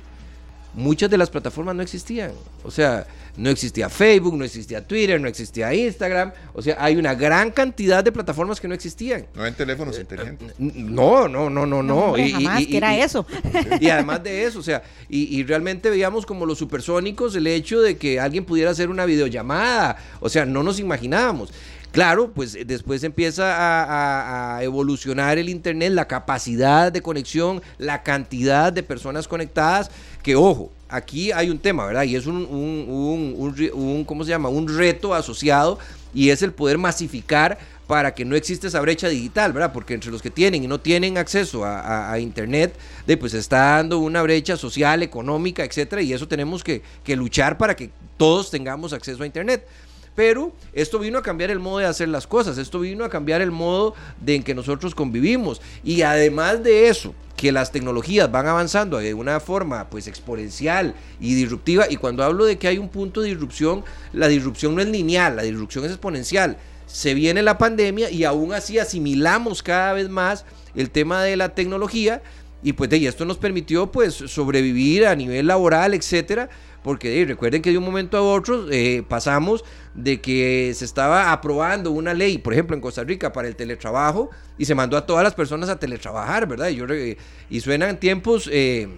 muchas de las plataformas no existían. O sea, no existía Facebook, no existía Twitter, no existía Instagram. O sea, hay una gran cantidad de plataformas que no existían. No hay teléfonos inteligentes. No, no, no, no, no. y, jamás, que era eso. Y además de eso, o sea, y, realmente veíamos como los supersónicos el hecho de que alguien pudiera hacer una videollamada. O sea, no nos imaginábamos. Claro, pues después empieza a, evolucionar el Internet, la capacidad de conexión, la cantidad de personas conectadas, que ojo, aquí hay un tema, ¿verdad? Y es un, un, un, ¿cómo se llama? Un reto asociado y es el poder masificar para que no exista esa brecha digital, ¿verdad? Porque entre los que tienen y no tienen acceso a, Internet, de, pues está dando una brecha social, económica, etcétera, y eso tenemos que, que luchar para que todos tengamos acceso a Internet. Pero esto vino a cambiar el modo de hacer las cosas, esto vino a cambiar el modo de en que nosotros convivimos. Y además de eso, que las tecnologías van avanzando de una forma pues exponencial y disruptiva y cuando hablo de que hay un punto de disrupción, la disrupción no es lineal, la disrupción es exponencial. Se viene la pandemia y aún así asimilamos cada vez más el tema de la tecnología y pues de esto nos permitió pues sobrevivir a nivel laboral, etcétera, porque recuerden que de un momento a otro eh, pasamos de que se estaba aprobando una ley, por ejemplo en Costa Rica, para el teletrabajo y se mandó a todas las personas a teletrabajar, ¿verdad? Y, yo, y suenan tiempos eh,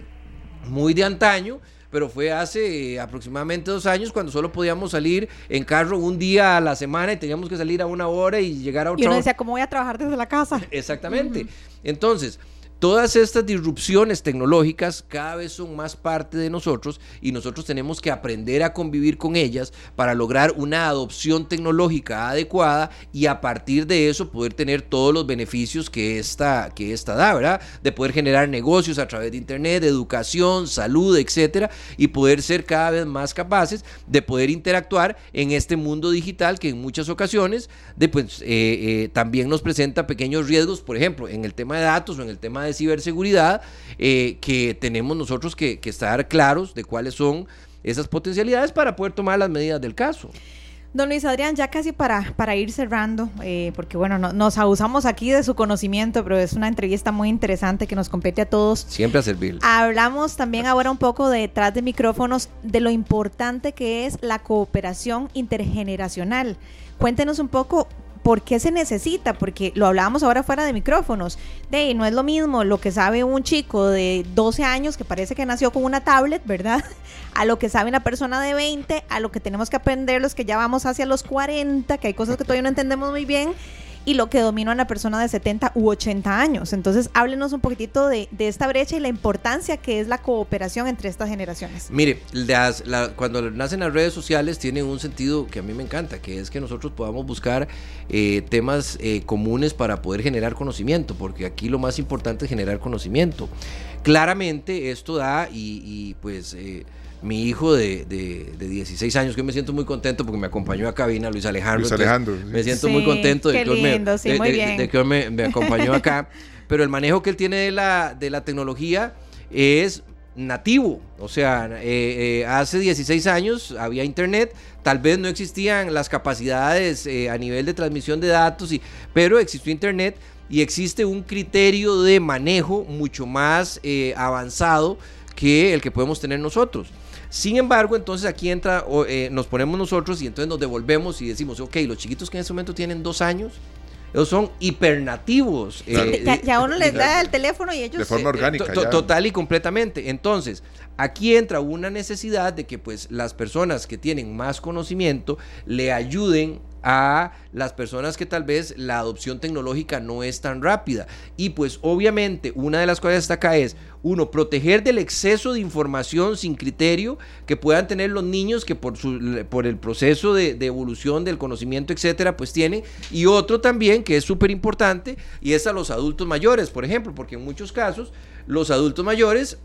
muy de antaño, pero fue hace eh, aproximadamente dos años cuando solo podíamos salir en carro un día a la semana y teníamos que salir a una hora y llegar a otra. Y uno decía, ¿cómo voy a trabajar desde la casa? Exactamente. Entonces, Todas estas disrupciones tecnológicas cada vez son más parte de nosotros y nosotros tenemos que aprender a convivir con ellas para lograr una adopción tecnológica adecuada y a partir de eso poder tener todos los beneficios que esta, que esta da, ¿verdad? De poder generar negocios a través de Internet, educación, salud, etcétera, y poder ser cada vez más capaces de poder interactuar en este mundo digital que en muchas ocasiones de, pues, eh, eh, también nos presenta pequeños riesgos, por ejemplo, en el tema de datos o en el tema de de ciberseguridad eh, que tenemos nosotros que, estar claros de cuáles son esas potencialidades para poder tomar las medidas del caso. Don Luis Adrián, ya casi para, para ir cerrando, eh, porque bueno, nos abusamos aquí de su conocimiento, pero es una entrevista muy interesante que nos compete a todos. Siempre a servir. Hablamos también ahora un poco detrás de micrófonos de lo importante que es la cooperación intergeneracional. Cuéntenos un poco ¿por qué se necesita? Porque lo hablábamos ahora fuera de micrófonos. De no es lo mismo lo que sabe un chico de 12 años que parece que nació con una tablet, ¿verdad? A lo que sabe una persona de 20, a lo que tenemos que aprender los que ya vamos hacia los 40, que hay cosas que todavía no entendemos muy bien y lo que domina una persona de 70 u 80 años. Entonces, háblenos un poquitito de, esta brecha y la importancia que es la cooperación entre estas generaciones. Mire, cuando nacen las redes sociales tienen un sentido que a mí me encanta, que es que nosotros podamos buscar eh, temas eh, comunes para poder generar conocimiento, porque aquí lo más importante es generar conocimiento. Claramente esto da y, pues... Eh, mi hijo de, de, 16 años, que me siento muy contento porque me acompañó a cabina, Luis Alejandro. Luis Alejandro. Me siento muy contento de que, me, me, me, acompañó acá. Pero el manejo que él tiene de la, de la tecnología es nativo. O sea, eh, eh, hace 16 años había internet, tal vez no existían las capacidades eh, a nivel de transmisión de datos, y, pero existió internet y existe un criterio de manejo mucho más avanzado que el que podemos tener nosotros. Sin embargo, entonces aquí entra, eh, nos ponemos nosotros y entonces nos devolvemos y decimos, ok, los chiquitos que en este momento tienen dos años, ellos son hipernativos. Eh, ya, uno les da el teléfono y ellos... De forma orgánica. total y completamente. Entonces, aquí entra una necesidad de que pues las personas que tienen más conocimiento le ayuden a las personas que tal vez la adopción tecnológica no es tan rápida. Y pues obviamente una de las cosas acá es, uno, proteger del exceso de información sin criterio que puedan tener los niños que por, su, por el proceso de, de evolución del conocimiento, etcétera, pues tienen. Y otro también que es súper importante y es a los adultos mayores, por ejemplo, porque en muchos casos los adultos mayores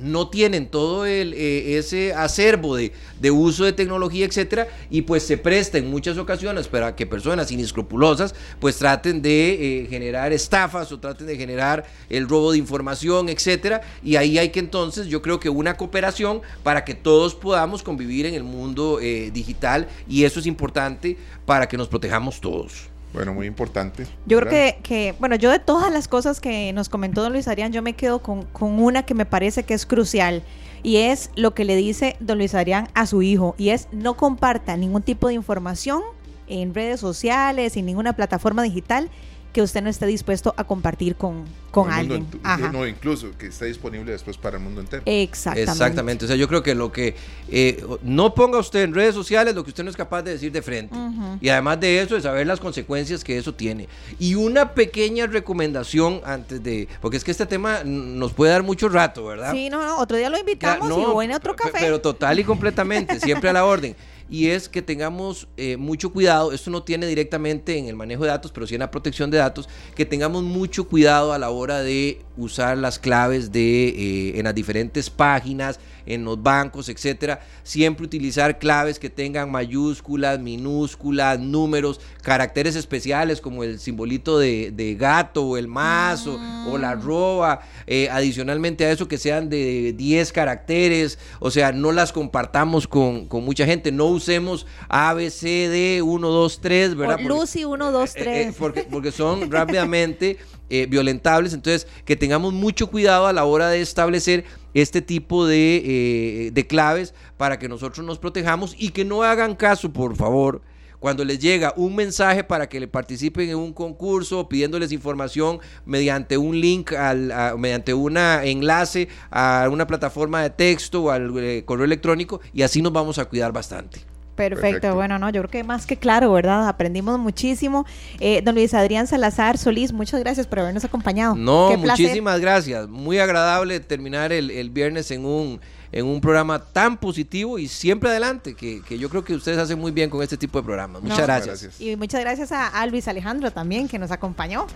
no tienen todo el, eh, ese acervo de, uso de tecnología, etcétera, y pues se presta en muchas ocasiones para que personas inescrupulosas pues traten de eh, generar estafas o traten de generar el robo de información, etcétera, y ahí hay que entonces, yo creo que una cooperación para que todos podamos convivir en el mundo eh, digital y eso es importante para que nos protejamos todos. Bueno, muy importante. Yo creo que, que, bueno, yo de todas las cosas que nos comentó don Luis Adrián, yo me quedo con, con una que me parece que es crucial y es lo que le dice don Luis Adrián a su hijo y es no comparta ningún tipo de información en redes sociales, en ninguna plataforma digital que usted no esté dispuesto a compartir con, con alguien. No, incluso que esté disponible después para el mundo entero. Exactamente. Exactamente. O sea, yo creo que lo que eh, no ponga usted en redes sociales lo que usted no es capaz de decir de frente. Y además de eso, de saber las consecuencias que eso tiene. Y una pequeña recomendación antes de. Porque es que este tema nos puede dar mucho rato, ¿verdad? Sí, no, no. Otro día lo invitamos y en otro café. Pero total y completamente, siempre a la orden y es que tengamos eh, mucho cuidado, esto no tiene directamente en el manejo de datos, pero sí en la protección de datos, que tengamos mucho cuidado a la hora de usar las claves de, eh, en las diferentes páginas, en los bancos, etcétera, siempre utilizar claves que tengan mayúsculas, minúsculas, números, caracteres especiales como el simbolito de, gato o el mazo o la mm. roba, eh, adicionalmente a eso que sean de 10 caracteres, o sea, no las compartamos con, mucha gente, no usemos A, B, C, D, 1, 2, 3, ¿verdad? Porque, Lucy 1, 2, 3. porque, porque son rápidamente eh, violentables, entonces que tengamos mucho cuidado a la hora de establecer este tipo de, eh, de claves para que nosotros nos protejamos y que no hagan caso, por favor, cuando les llega un mensaje para que le participen en un concurso pidiéndoles información mediante un link, al, mediante un enlace a una plataforma de texto o al eh, correo electrónico y así nos vamos a cuidar bastante. Perfecto. bueno, no, yo creo que más que claro, ¿verdad? Aprendimos muchísimo. Eh, don Luis Adrián Salazar Solís, muchas gracias por habernos acompañado. No, muchísimas gracias. Muy agradable terminar el, el viernes en un en un programa tan positivo y siempre adelante, que, yo creo que ustedes hacen muy bien con este tipo de programas. Muchas gracias. Y muchas gracias a, Luis Alejandro también, que nos acompañó.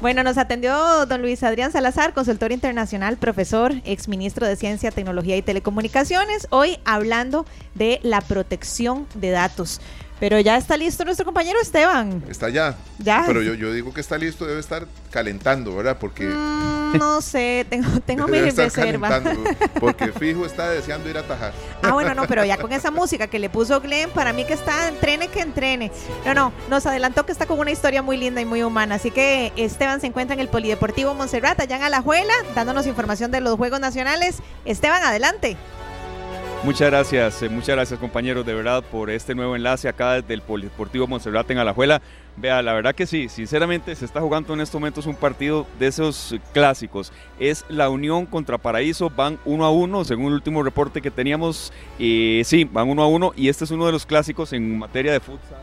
Bueno, nos atendió don Luis Adrián Salazar, consultor internacional, profesor, exministro de Ciencia, Tecnología y Telecomunicaciones, hoy hablando de la protección de datos. Pero ya está listo nuestro compañero Esteban. Está ya. Ya. Pero yo, yo digo que está listo, debe estar calentando, ¿verdad? Porque. Mm, no sé, tengo, tengo mis reservas. Porque fijo está deseando ir a tajar. Ah, bueno, no, pero ya con esa música que le puso Glenn, para mí que está entrene que entrene. No, no, nos adelantó que está con una historia muy linda y muy humana. Así que Esteban se encuentra en el Polideportivo Montserrat, allá en Alajuela, dándonos información de los Juegos Nacionales. Esteban, adelante. Muchas gracias, eh, muchas gracias compañeros de verdad por este nuevo enlace acá desde el Polideportivo Monserrat en Alajuela. Vea, la verdad que sí, sinceramente se está jugando en estos momentos un partido de esos clásicos. Es la Unión contra Paraíso, van uno a uno, según el último reporte que teníamos. Sí, van uno a uno y este es uno de los clásicos en materia de futsal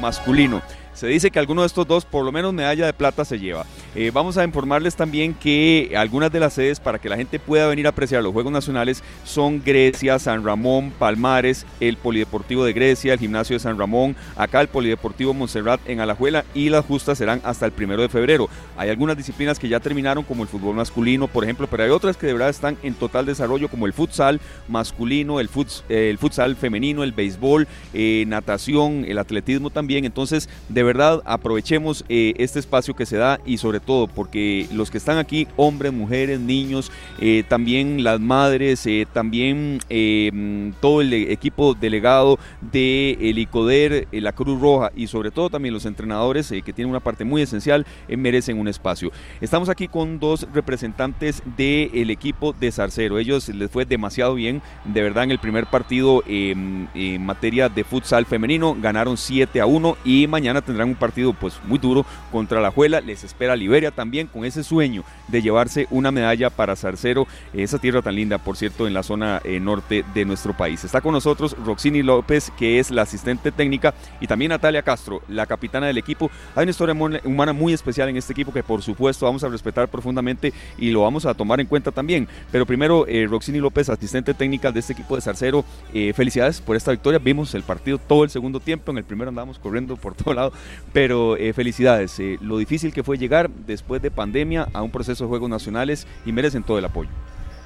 masculino. Se dice que alguno de estos dos, por lo menos medalla de plata, se lleva. Eh, vamos a informarles también que algunas de las sedes para que la gente pueda venir a apreciar los Juegos Nacionales son Grecia, San Ramón, Palmares, el Polideportivo de Grecia, el Gimnasio de San Ramón, acá el Polideportivo Montserrat en Alajuela y las justas serán hasta el primero de febrero. Hay algunas disciplinas que ya terminaron como el fútbol masculino, por ejemplo, pero hay otras que de verdad están en total desarrollo como el futsal masculino, el, el futsal femenino, el béisbol, eh, natación, el atletismo también. Entonces, de verdad aprovechemos eh, este espacio que se da y sobre todo porque los que están aquí, hombres, mujeres, niños, eh, también las madres, eh, también mm, todo el equipo delegado de el ICODER, la Cruz Roja y sobre todo también los entrenadores que tienen una parte muy esencial, merecen un espacio. Estamos aquí con dos representantes del equipo de Zarcero. Ellos les fue demasiado bien, de verdad en el primer partido en materia de futsal femenino, ganaron 7 a 1 y mañana tendrán tendrán un partido pues muy duro contra la Juela. Les espera Liberia también con ese sueño de llevarse una medalla para Zarcero, esa tierra tan linda, por cierto, en la zona eh, norte de nuestro país. Está con nosotros Roxini López, que es la asistente técnica, y también Natalia Castro, la capitana del equipo. Hay una historia humana muy especial en este equipo que por supuesto vamos a respetar profundamente y lo vamos a tomar en cuenta también. Pero primero, eh, Roxini López, asistente técnica de este equipo de Zarcero, eh, felicidades por esta victoria. Vimos el partido todo el segundo tiempo, en el primero andábamos corriendo por todo lado, pero eh, felicidades, eh, lo difícil que fue llegar después de pandemia a un proceso de Juegos Nacionales y merecen todo el apoyo.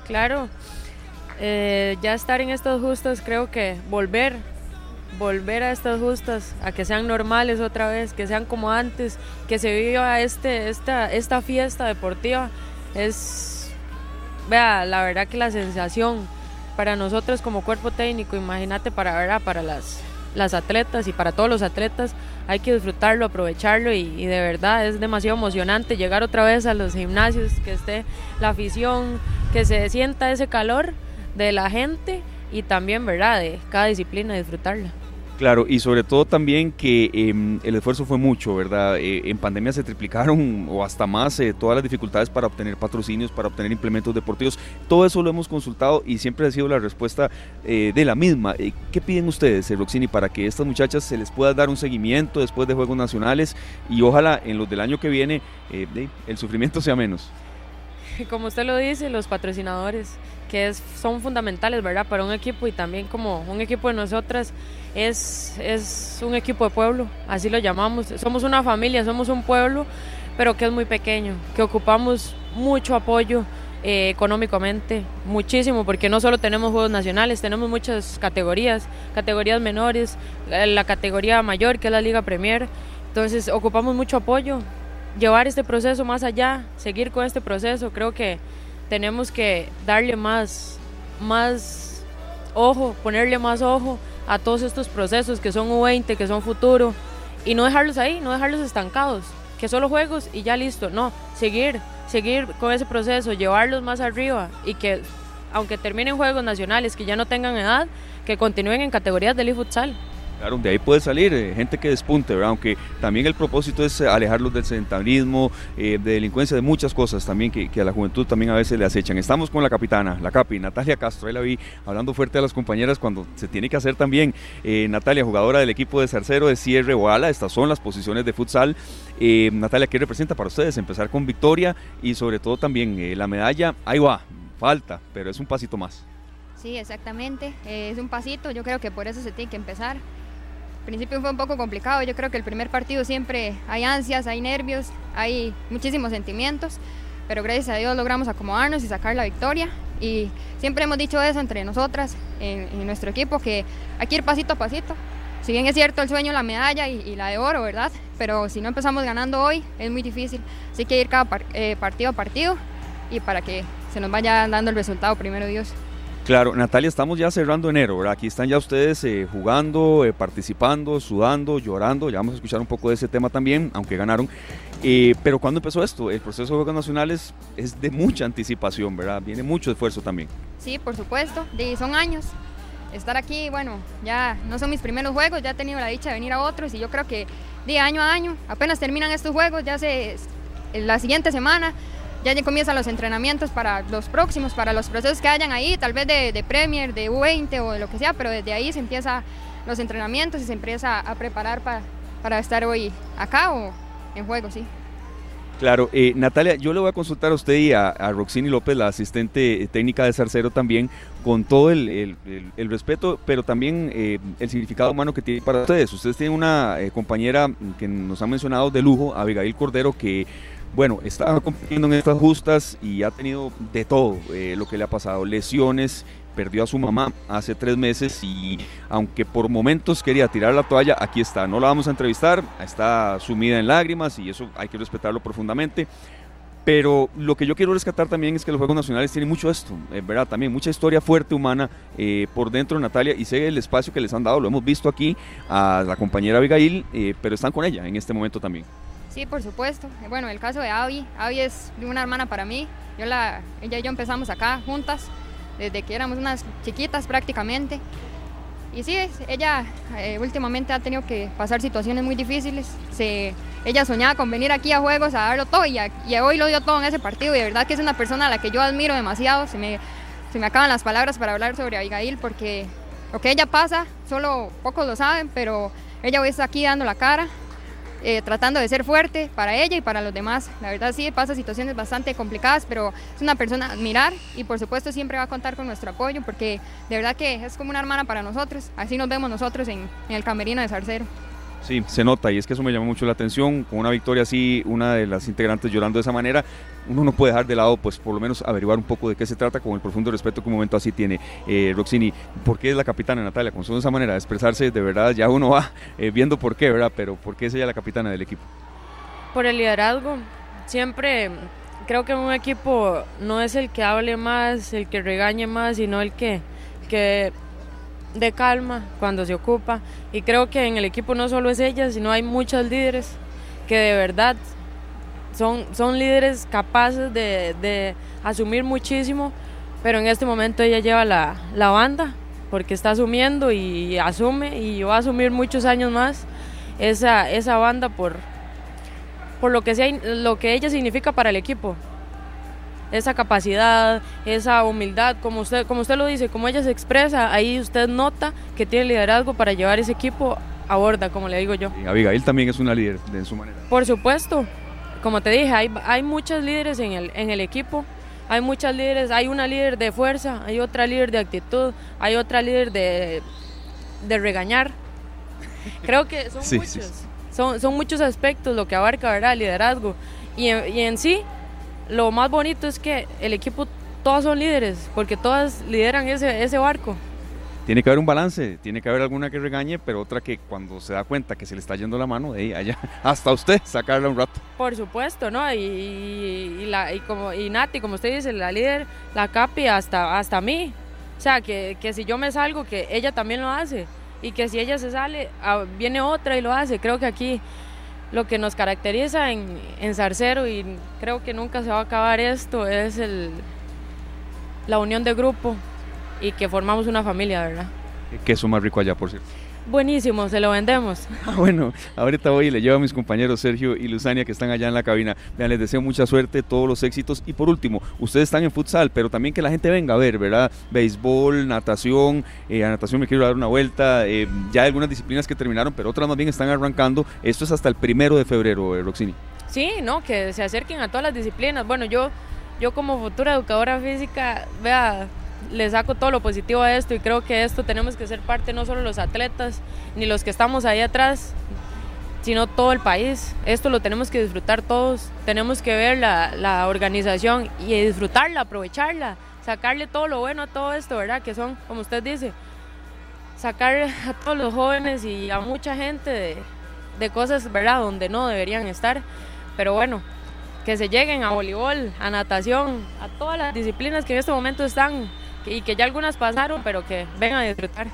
Claro, eh, ya estar en estos justos creo que volver, volver a estos justos, a que sean normales otra vez, que sean como antes, que se viva este, esta, esta fiesta deportiva, es, vea, la verdad que la sensación para nosotros como cuerpo técnico, imagínate para, para las, las atletas y para todos los atletas, hay que disfrutarlo, aprovecharlo y, de verdad es demasiado emocionante llegar otra vez a los gimnasios, que esté la afición, que se sienta ese calor de la gente y también, ¿verdad?, de cada disciplina disfrutarla. Claro, y sobre todo también que em, el esfuerzo fue mucho, ¿verdad? Eh, en pandemia se triplicaron o hasta más eh, todas las dificultades para obtener patrocinios, para obtener implementos deportivos. Todo eso lo hemos consultado y siempre ha sido la respuesta eh, de la misma. ¿Qué piden ustedes, Roxini, para que estas muchachas se les pueda dar un seguimiento después de Juegos Nacionales y ojalá en los del año que viene el sufrimiento sea menos? Como usted lo dice, los patrocinadores que son fundamentales, ¿verdad? Para un equipo y también como un equipo de nosotras es, es un equipo de pueblo, así lo llamamos. Somos una familia, somos un pueblo, pero que es muy pequeño, que ocupamos mucho apoyo eh, económicamente, muchísimo, porque no solo tenemos juegos nacionales, tenemos muchas categorías, categorías menores, eh, la categoría mayor que es la Liga Premier, entonces ocupamos mucho apoyo, llevar este proceso más allá, seguir con este proceso, creo que tenemos que darle más, más ojo, ponerle más ojo a todos estos procesos que son U20, que son futuro, y no dejarlos ahí, no dejarlos estancados, que solo juegos y ya listo, no, seguir, seguir con ese proceso, llevarlos más arriba y que aunque terminen juegos nacionales, que ya no tengan edad, que continúen en categorías del futsal. Claro, de ahí puede salir eh, gente que despunte, ¿verdad? Aunque también el propósito es eh, alejarlos del sedentarismo, eh, de delincuencia, de muchas cosas también que, a la juventud también a veces le acechan. Estamos con la capitana, la capi, Natalia Castro, ahí la vi hablando fuerte a las compañeras cuando se tiene que hacer también. Natalia, jugadora del equipo de Cercero de cierre o ala, estas son las posiciones de futsal. Natalia, ¿qué representa para ustedes? Empezar con victoria y sobre todo también la medalla, ahí va, falta, pero es un pasito más. Sí, exactamente. es un pasito. Yo creo que por eso se tiene que empezar principio fue un poco complicado, yo creo que el primer partido siempre hay ansias, hay nervios, hay muchísimos sentimientos, pero gracias a Dios logramos acomodarnos y sacar la victoria. Y siempre hemos dicho eso entre nosotras, en, nuestro equipo, que hay que ir pasito a pasito. Si bien es cierto el sueño, la medalla y, la de oro, ¿verdad? Pero si no empezamos ganando hoy, es muy difícil. Así que ir cada eh, partido a partido y para que se nos vaya dando el resultado, primero Dios. Claro, Natalia, estamos ya cerrando enero, ¿verdad? Aquí están ya ustedes eh, jugando, eh, participando, sudando, llorando. Ya vamos a escuchar un poco de ese tema también, aunque ganaron. Eh, pero ¿cuándo empezó esto? El proceso de Juegos Nacionales es de mucha anticipación, ¿verdad? Viene mucho esfuerzo también. Sí, por supuesto. Son años. Estar aquí, bueno, ya no son mis primeros juegos, ya he tenido la dicha de venir a otros y yo creo que de año a año, apenas terminan estos juegos, ya se la siguiente semana ya comienzan los entrenamientos para los próximos, para los procesos que hayan ahí, tal vez de, de Premier, de U20 o de lo que sea, pero desde ahí se empieza los entrenamientos y se empieza a preparar para, para estar hoy acá o en juego, sí. Claro, eh, Natalia, yo le voy a consultar a usted y a, Roxini López, la asistente técnica de Sarcero también, con todo el, respeto, pero también eh, el significado humano que tiene para ustedes. Ustedes tienen una eh, compañera que nos ha mencionado de lujo, Abigail Cordero, que bueno, estaba compitiendo en estas justas y ha tenido de todo eh, lo que le ha pasado, lesiones, perdió a su mamá hace tres meses y aunque por momentos quería tirar la toalla, aquí está, no la vamos a entrevistar, está sumida en lágrimas y eso hay que respetarlo profundamente. Pero lo que yo quiero rescatar también es que los Juegos Nacionales tienen mucho esto, eh, ¿verdad? También mucha historia fuerte humana eh, por dentro de Natalia y sé el espacio que les han dado, lo hemos visto aquí a la compañera Abigail, pero están con ella en este momento también. Sí, por supuesto. Bueno, el caso de Avi, Avi es una hermana para mí. Yo la, ella y yo empezamos acá juntas desde que éramos unas chiquitas prácticamente. Y sí, ella eh, últimamente ha tenido que pasar situaciones muy difíciles. Se, ella soñaba con venir aquí a juegos a darlo todo y, hoy lo dio todo en ese partido. Y de verdad que es una persona a la que yo admiro demasiado. Se me, se me acaban las palabras para hablar sobre Abigail porque lo que ella pasa, solo pocos lo saben, pero ella hoy está aquí dando la cara eh, tratando de ser fuerte para ella y para los demás. La verdad sí pasa situaciones bastante complicadas, pero es una persona a admirar y por supuesto siempre va a contar con nuestro apoyo porque de verdad que es como una hermana para nosotros. Así nos vemos nosotros en, en el camerino de Sarcero. Sí, se nota y es que eso me llama mucho la atención. Con una victoria así, una de las integrantes llorando de esa manera, uno no puede dejar de lado, pues por lo menos averiguar un poco de qué se trata con el profundo respeto que un momento así tiene eh, Roxini. ¿Por qué es la capitana Natalia? Con esa manera de expresarse, de verdad, ya uno va eh, viendo por qué, ¿verdad? Pero ¿por qué es ella la capitana del equipo? Por el liderazgo. Siempre creo que un equipo no es el que hable más, el que regañe más, sino el que, que de calma cuando se ocupa. Y creo que en el equipo no solo es ella, sino hay muchos líderes que de verdad son, son líderes capaces de, asumir muchísimo, pero en este momento ella lleva la, banda porque está asumiendo y asume y va a asumir muchos años más esa, esa banda por, por lo, que sea, lo que ella significa para el equipo esa capacidad, esa humildad, como usted, como usted lo dice, como ella se expresa, ahí usted nota que tiene liderazgo para llevar ese equipo a borda, como le digo yo. Y Abigail también es una líder de su manera. Por supuesto, como te dije, hay, hay muchos líderes en el, en el equipo, hay muchas líderes, hay una líder de fuerza, hay otra líder de actitud, hay otra líder de, de regañar. Creo que son muchos, Son, son muchos aspectos lo que abarca ¿verdad? el liderazgo. Y y en sí, lo más bonito es que el equipo, todas son líderes, porque todas lideran ese, ese barco. Tiene que haber un balance, tiene que haber alguna que regañe, pero otra que cuando se da cuenta que se le está yendo la mano, de ahí allá, hasta usted sacarla un rato. Por supuesto, ¿no? Y, la, y, como, y Nati, como usted dice, la líder, la Capi, hasta, hasta mí. O sea, que, que si yo me salgo, que ella también lo hace. Y que si ella se sale, ah, viene otra y lo hace. Creo que aquí lo que nos caracteriza en, en Zarcero y creo que nunca se va a acabar esto es el, la unión de grupo y que formamos una familia, ¿verdad? ¿Qué es más rico allá, por cierto? Buenísimo, se lo vendemos. Ah, bueno, ahorita voy y le llevo a mis compañeros Sergio y Luzania que están allá en la cabina. Vean, les deseo mucha suerte, todos los éxitos. Y por último, ustedes están en futsal, pero también que la gente venga a ver, ¿verdad? Béisbol, natación. Eh, a natación me quiero dar una vuelta. Eh, ya hay algunas disciplinas que terminaron, pero otras más bien están arrancando. Esto es hasta el primero de febrero, eh, Roxini. Sí, no, que se acerquen a todas las disciplinas. Bueno, yo, yo como futura educadora física, vea, le saco todo lo positivo a esto y creo que esto tenemos que ser parte no solo los atletas ni los que estamos ahí atrás, sino todo el país. Esto lo tenemos que disfrutar todos, tenemos que ver la, la organización y disfrutarla, aprovecharla, sacarle todo lo bueno a todo esto, ¿verdad? Que son, como usted dice, sacar a todos los jóvenes y a mucha gente de, de cosas, ¿verdad? Donde no deberían estar. Pero bueno, que se lleguen a voleibol, a natación, a todas las disciplinas que en este momento están y que ya algunas pasaron, pero que vengan a disfrutar.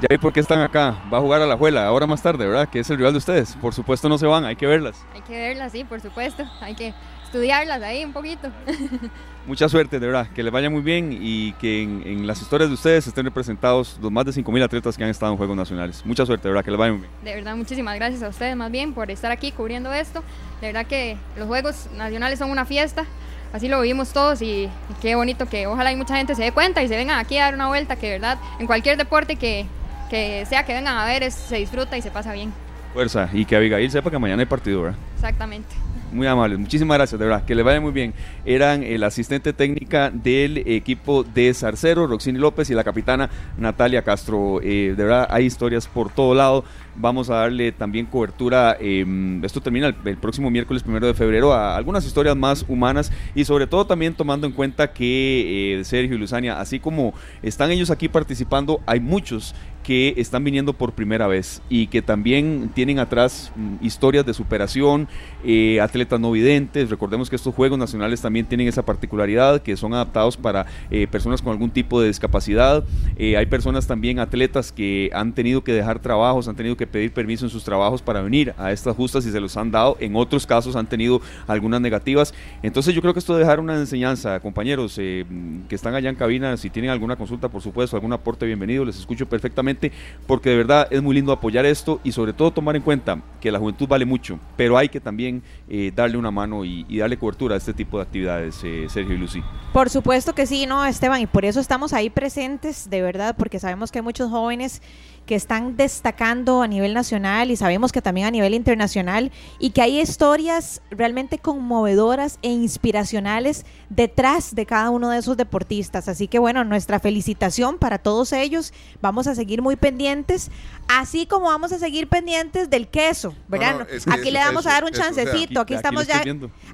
Ya vi por qué están acá. Va a jugar a la Juela ahora más tarde, ¿verdad? Que es el rival de ustedes. Por supuesto no se van, hay que verlas. Hay que verlas, sí, por supuesto. Hay que estudiarlas ahí un poquito. Mucha suerte, de verdad. Que les vaya muy bien y que en, las historias de ustedes estén representados los más de 5.000 atletas que han estado en Juegos Nacionales. Mucha suerte, de verdad. Que les vaya muy bien. De verdad, muchísimas gracias a ustedes más bien por estar aquí cubriendo esto. De verdad que los Juegos Nacionales son una fiesta así lo vivimos todos y, qué bonito que ojalá hay mucha gente se dé cuenta y se vengan aquí a dar una vuelta, que de verdad en cualquier deporte que, que sea que vengan a ver, se disfruta y se pasa bien. Fuerza, y que Abigail sepa que mañana hay partido, ¿verdad? Exactamente. Muy amables, muchísimas gracias, de verdad, que le vaya muy bien. Eran el asistente técnica del equipo de Zarcero, Roxini López, y la capitana Natalia Castro. Eh, de verdad, hay historias por todo lado. Vamos a darle también cobertura, em, esto termina el, próximo miércoles primero de febrero, a algunas historias más humanas y sobre todo también tomando en cuenta que eh, Sergio y Luzania, así como están ellos aquí participando, hay muchos que están viniendo por primera vez y que también tienen atrás mm, historias de superación, eh, atletas no videntes. Recordemos que estos Juegos Nacionales también tienen esa particularidad, que son adaptados para eh, personas con algún tipo de discapacidad. hay personas también, atletas, que han tenido que dejar trabajos, han tenido que pedir permiso en sus trabajos para venir a estas justas y se los han dado. En otros casos han tenido algunas negativas. Entonces yo creo que esto de dejar una enseñanza, compañeros eh, que están allá en cabina, si tienen alguna consulta, por supuesto, algún aporte, bienvenido, les escucho perfectamente, porque de verdad es muy lindo apoyar esto y sobre todo tomar en cuenta que la juventud vale mucho, pero hay que también eh, darle una mano y, darle cobertura a este tipo de actividades, eh, Sergio y Lucy. Por supuesto que sí, no, Esteban, y por eso estamos ahí presentes, de verdad, porque sabemos que hay muchos jóvenes que están destacando a nivel nacional y sabemos que también a nivel internacional y que hay historias realmente conmovedoras e inspiracionales detrás de cada uno de esos deportistas. Así que bueno, nuestra felicitación para todos ellos. Vamos a seguir muy pendientes, así como vamos a seguir pendientes del queso, ¿verdad? aquí le vamos a dar un chancecito. aquí, estamos ya.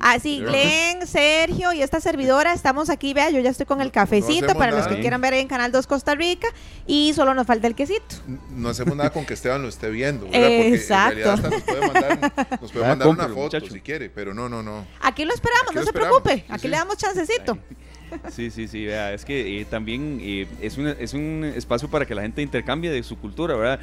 Así, ah, Glenn, Sergio y esta servidora estamos aquí. Vea, yo ya estoy con el cafecito para los que quieran ver en Canal 2 Costa Rica y solo nos falta el quesito no hacemos nada con que Esteban lo esté viendo. Porque Exacto. en realidad hasta nos puede mandar, nos puede mandar una foto si quiere, pero no, no, no. Aquí lo esperamos, no se preocupe. Aquí le damos chancecito. Sí, sí, sí, vea, es que eh, también eh, es, un, es un espacio para que la gente intercambie de su cultura, ¿verdad?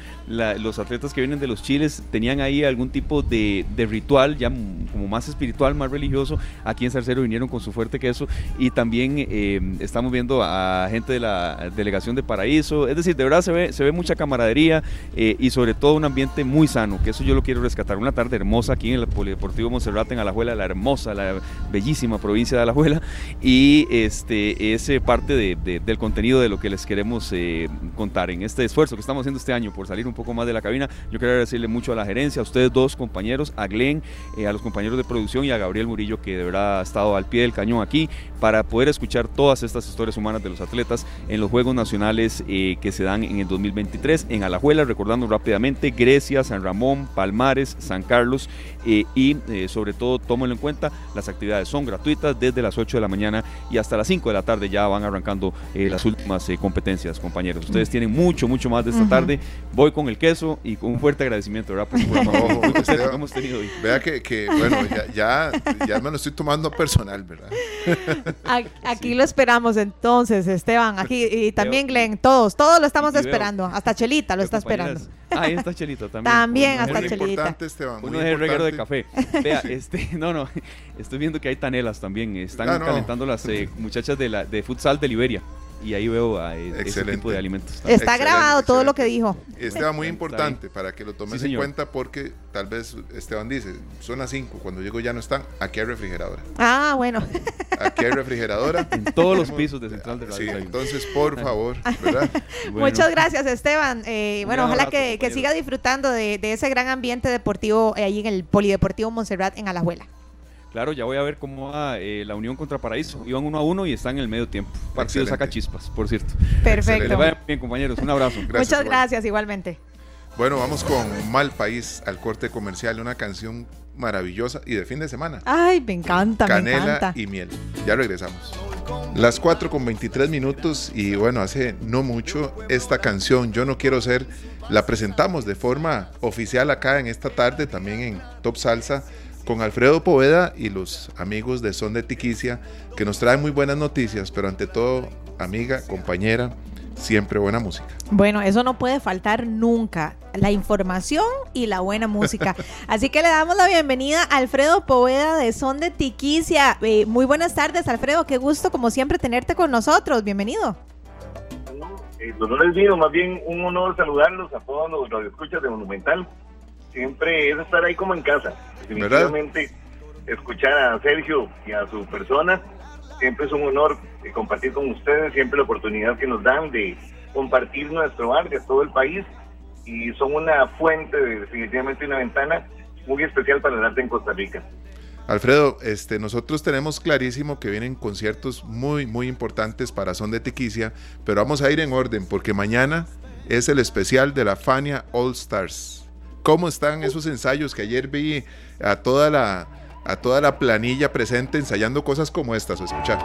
los atletas que vienen de los chiles tenían ahí algún tipo de, ritual ya como más espiritual, más religioso. Aquí en Sarcero vinieron con su fuerte queso y también eh, estamos viendo a gente de la delegación de Paraíso. Es decir, de verdad se ve, se ve mucha camaradería y sobre todo un ambiente muy sano, que eso yo lo quiero rescatar. Una tarde hermosa aquí en el Polideportivo Monserrate en Alajuela, la hermosa, la bellísima provincia de Alajuela. Y este este, es parte del contenido de lo que les queremos eh, contar en este esfuerzo que estamos haciendo este año por salir un poco más de la cabina. Yo quiero agradecerle mucho a la gerencia, a ustedes dos compañeros, a Glenn, eh, a los compañeros de producción y a Gabriel Murillo que de verdad ha estado al pie del cañón aquí para poder escuchar todas estas historias humanas de los atletas en los Juegos Nacionales eh, que se dan en el 2023 en Alajuela, recordando rápidamente Grecia, San Ramón, Palmares, San Carlos y sobre todo tómenlo en cuenta, las actividades son gratuitas desde las 8 de la mañana y hasta las 5 de la tarde ya van arrancando eh, las últimas eh, competencias, compañeros. Ustedes tienen mucho, mucho más de esta tarde. Voy con el queso y con un fuerte agradecimiento, ¿verdad? Por, que hemos tenido hoy. Vea que, bueno, ya, ya, me lo estoy tomando personal, ¿verdad? Aquí lo esperamos entonces, Esteban. Aquí y también Glenn, todos, todos lo estamos esperando. Hasta Chelita lo está esperando. Ahí está Chelita también. También hasta Chelita. Uno es el reguero de café. Vea, este, no, no, estoy viendo que hay tanelas también. Están ah, calentando las eh, muchachas de, la, de futsal de Liberia y ahí veo a ese tipo de alimentos. Está grabado todo lo que dijo. Esteban, muy importante para que lo tomes en cuenta porque tal vez Esteban dice, son las 5, cuando llego ya no están, aquí hay refrigeradora. Ah, bueno. Aquí hay refrigeradora. En todos los pisos de Central de Radio. Sí, entonces por favor, ¿verdad? Muchas gracias Esteban. Eh, bueno, ojalá que, siga disfrutando de, ese gran ambiente deportivo eh, ahí en el Polideportivo Montserrat en Alajuela. Claro, ya voy a ver cómo va eh, la Unión contra Paraíso. Iban uno a uno y están en el medio tiempo. Partido saca chispas, por cierto. Perfecto. Que vaya bien, compañeros. Un abrazo. Muchas gracias, igualmente. Bueno, vamos con Mal País al corte comercial, una canción maravillosa y de fin de semana. Ay, me encanta, Canela me encanta. y miel. Ya regresamos. Las 4 con 23 minutos y bueno, hace no mucho esta canción, Yo no quiero ser, la presentamos de forma oficial acá en esta tarde, también en Top Salsa con Alfredo Poveda y los amigos de Son de Tiquicia, que nos traen muy buenas noticias, pero ante todo amiga, compañera, siempre buena música. Bueno, eso no puede faltar nunca, la información y la buena música. Así que le damos la bienvenida a Alfredo Poveda de Son de Tiquicia. Eh, muy buenas tardes, Alfredo, qué gusto como siempre tenerte con nosotros, bienvenido. Eh, no les digo, más bien un honor saludarlos a todos los, los escuchas de Monumental. Siempre es estar ahí como en casa. Definitivamente escuchar a Sergio y a su persona siempre es un honor eh, compartir con ustedes, siempre la oportunidad que nos dan de compartir nuestro arte a todo el país y son una fuente, definitivamente una ventana muy especial para el arte en Costa Rica. Alfredo, este, nosotros tenemos clarísimo que vienen conciertos muy, muy importantes para Son de Tiquicia, pero vamos a ir en orden porque mañana es el especial de la Fania All Stars. ¿Cómo están esos ensayos que ayer vi a toda la, a toda la planilla presente ensayando cosas como estas? O escuchar.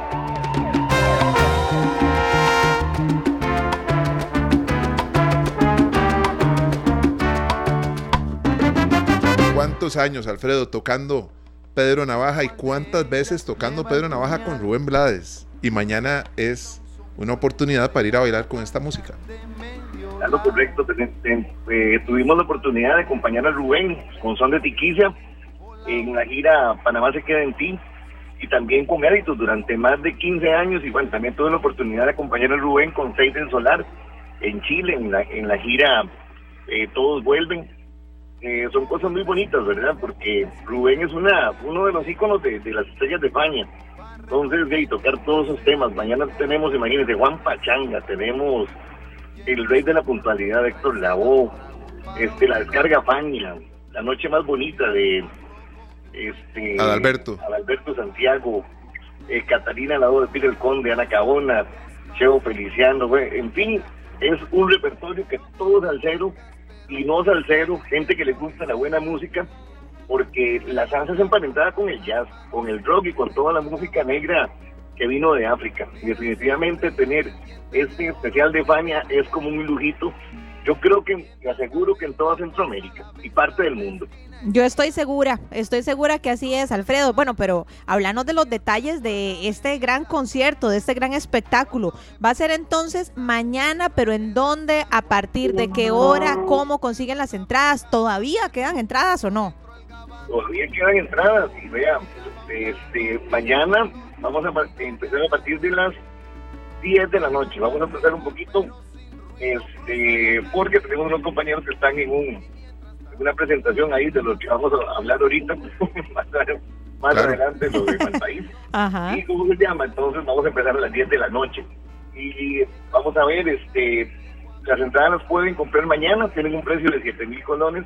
¿Cuántos años, Alfredo, tocando Pedro Navaja y cuántas veces tocando Pedro Navaja con Rubén Blades? Y mañana es una oportunidad para ir a bailar con esta música. Claro, correcto. Eh, tuvimos la oportunidad de acompañar a Rubén con Son de Tiquicia en la gira Panamá se queda en ti y también con méritos durante más de 15 años y bueno, también tuve la oportunidad de acompañar a Rubén con Seis en Solar en Chile, en la, en la gira eh, Todos Vuelven. Eh, son cosas muy bonitas, ¿verdad? Porque Rubén es una uno de los íconos de, las estrellas de España. Entonces, de tocar todos esos temas. Mañana tenemos, imagínense, Juan Pachanga, tenemos El Rey de la Puntualidad Héctor Lavoe, este, La Descarga Fania, La Noche Más Bonita de este, Adalberto. Adalberto Santiago, eh, Catalina Lado de Pire el Conde, Ana Cabona, Cheo Feliciano, en fin, es un repertorio que todos al cero y no al cero, gente que les gusta la buena música, porque la salsa es emparentada con el jazz, con el rock y con toda la música negra que vino de África. Y definitivamente tener este especial de Fania es como un lujito yo creo que, aseguro que en toda Centroamérica y parte del mundo. Yo estoy segura, estoy segura que así es, Alfredo. Bueno, pero háblanos de los detalles de este gran concierto, de este gran espectáculo. Va a ser entonces mañana, pero ¿en dónde? ¿A partir de qué hora? ¿Cómo consiguen las entradas? ¿Todavía quedan entradas o no? Todavía quedan entradas y vean, este, mañana vamos a empezar a partir de las 10 de la noche. Vamos a empezar un poquito este, porque tenemos unos compañeros que están en, un, una presentación ahí de lo que vamos a hablar ahorita, más, adelante, lo de país. ¿Y cómo se llama? Entonces vamos a empezar a las 10 de la noche. Y vamos a ver, este, las entradas las pueden comprar mañana, tienen un precio de 7 mil colones.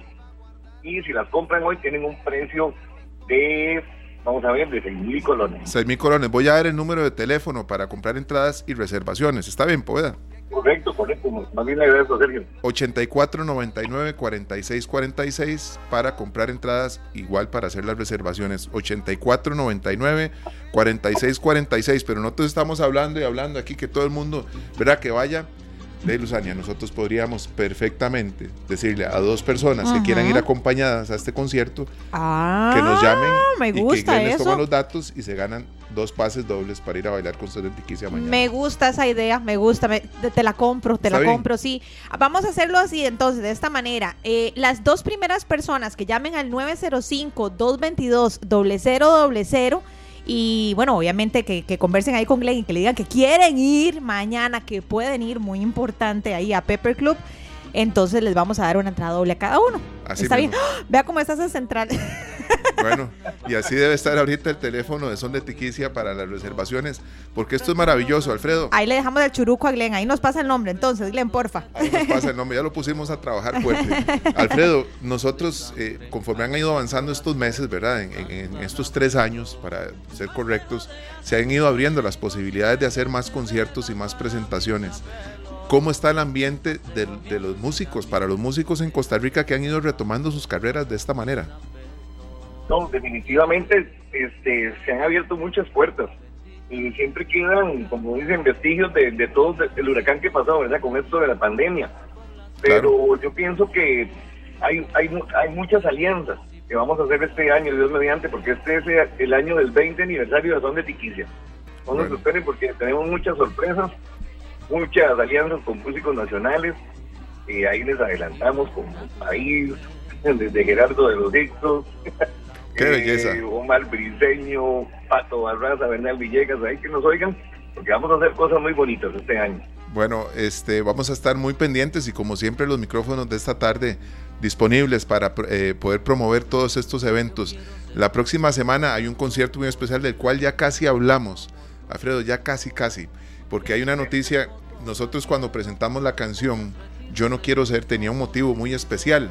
Y si las compran hoy, tienen un precio de vamos a ver, de 6 mil colones. 6 mil colones. Voy a dar el número de teléfono para comprar entradas y reservaciones. ¿Está bien, Poeda? Correcto, correcto. Más bien agradezco, Sergio. 84 99 46 46 para comprar entradas, igual para hacer las reservaciones. 84 99 46 46. Pero nosotros estamos hablando y hablando aquí que todo el mundo, ¿verdad? Que vaya de Luzania, nosotros podríamos perfectamente decirle a dos personas que quieran ir acompañadas a este concierto ah, que nos llamen me gusta y que les toman los datos y se ganan dos pases dobles para ir a bailar con ustedes en mañana. Me gusta esa idea, me gusta, te la compro, te la compro, sí. Vamos a hacerlo así entonces, de esta manera. Eh, las dos primeras personas que llamen al 905-222-0000 y bueno, obviamente que, conversen ahí con Glenn y que le digan que quieren ir mañana, que pueden ir, muy importante, ahí a Pepper Club. Entonces les vamos a dar una entrada doble a cada uno. Así está bien. Vea cómo estás en central. Bueno, y así debe estar ahorita el teléfono de Son de Tiquicia para las reservaciones, porque esto es maravilloso, Alfredo. Ahí le dejamos el churuco a Glenn, ahí nos pasa el nombre, entonces, Glenn, porfa. Ahí nos pasa el nombre, ya lo pusimos a trabajar fuerte. Alfredo, nosotros, eh, conforme han ido avanzando estos meses, ¿verdad? En, estos tres años, para ser correctos, se han ido abriendo las posibilidades de hacer más conciertos y más presentaciones. ¿Cómo está el ambiente de, los músicos, para los músicos en Costa Rica que han ido retomando sus carreras de esta manera? No, definitivamente este, se han abierto muchas puertas y siempre quedan, como dicen, vestigios de, de todo el huracán que pasó, ¿verdad? Con esto de la pandemia. Pero yo pienso que hay, hay, hay muchas alianzas que vamos a hacer este año, Dios mediante, porque este es el año del 20 aniversario de Son de Tiquicia. No nos esperen porque tenemos muchas sorpresas muchas alianzas con músicos nacionales. Y ahí les adelantamos con País, desde Gerardo de los Dictos. Qué belleza. Omar Briseño, Pato Barraza, Bernal Villegas, ahí que nos oigan, porque vamos a hacer cosas muy bonitas este año. Bueno, este, vamos a estar muy pendientes y como siempre los micrófonos de esta tarde disponibles para eh, poder promover todos estos eventos. La próxima semana hay un concierto muy especial del cual ya casi hablamos. Alfredo, ya casi, casi. Porque hay una noticia, nosotros cuando presentamos la canción Yo no quiero ser, tenía un motivo muy especial,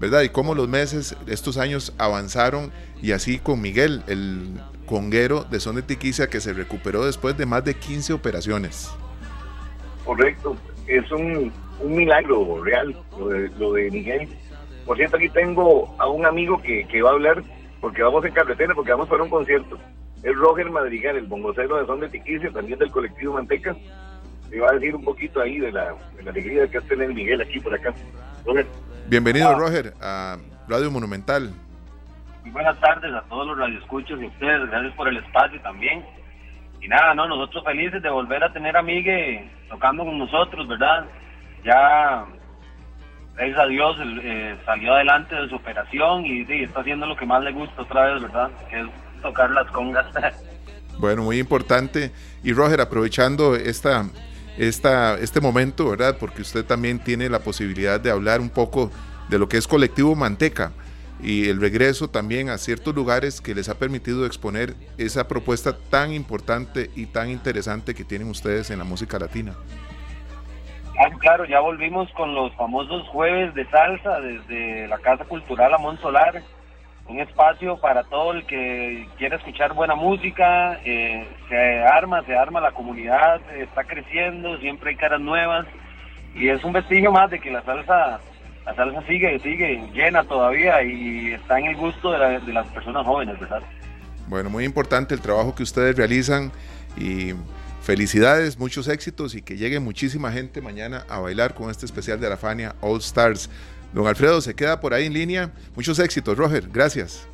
¿verdad? Y cómo los meses, estos años avanzaron y así con Miguel, el conguero de Son de Tiquicia que se recuperó después de más de 15 operaciones. Correcto, es un, milagro real lo de, lo de Miguel por cierto, aquí tengo a un amigo que, que va a hablar, porque vamos en carretera, porque vamos para un concierto. Es Roger Madrigal, el bongocero de Son de Tiquicia, también del colectivo Manteca. Le va a decir un poquito ahí de la, de la alegría que hace tener Miguel aquí por acá. Roger. Bienvenido, ah. Roger, a Radio Monumental. Muy buenas tardes a todos los radioescuchos y ustedes. Gracias por el espacio también. Y nada, no, nosotros felices de volver a tener a Miguel tocando con nosotros, ¿verdad? Ya gracias a Dios eh, salió adelante de su operación y, está haciendo lo que más le gusta otra vez, ¿verdad? Que es tocar las congas. Bueno, muy importante. Y Roger, aprovechando esta, esta, este momento, ¿verdad? Porque usted también tiene la posibilidad de hablar un poco de lo que es colectivo Manteca y el regreso también a ciertos lugares que les ha permitido exponer esa propuesta tan importante y tan interesante que tienen ustedes en la música latina. Ah, claro, ya volvimos con los famosos jueves de salsa desde la Casa Cultural Amón Solar, un espacio para todo el que quiera escuchar buena música, eh, se arma, se arma la comunidad, está creciendo, siempre hay caras nuevas y es un vestigio más de que la salsa, la salsa sigue, sigue llena todavía y está en el gusto de, las personas jóvenes, ¿verdad? Bueno, muy importante el trabajo que ustedes realizan y Felicidades, muchos éxitos y que llegue muchísima gente mañana a bailar con este especial de la Fania All Stars. Don Alfredo se queda por ahí en línea. Muchos éxitos, Roger. Gracias.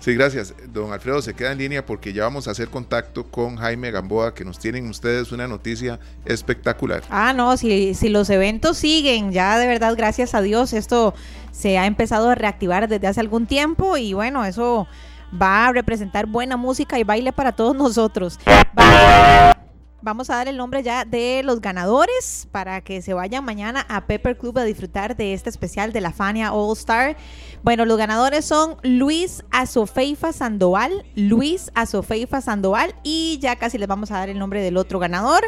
Sí, gracias. Don Alfredo se queda en línea porque ya vamos a hacer contacto con Jaime Gamboa, que nos tienen ustedes una noticia espectacular. Ah, no, si, si los eventos siguen, ya de verdad, gracias a Dios, esto se ha empezado a reactivar desde hace algún tiempo y bueno, eso va a representar buena música y baile para todos nosotros. Vamos a dar el nombre ya de los ganadores para que se vayan mañana a Pepper Club a disfrutar de este especial de la Fania All Star. Bueno, los ganadores son Luis Azofeifa Sandoval, Luis Azofeifa Sandoval y ya casi les vamos a dar el nombre del otro ganador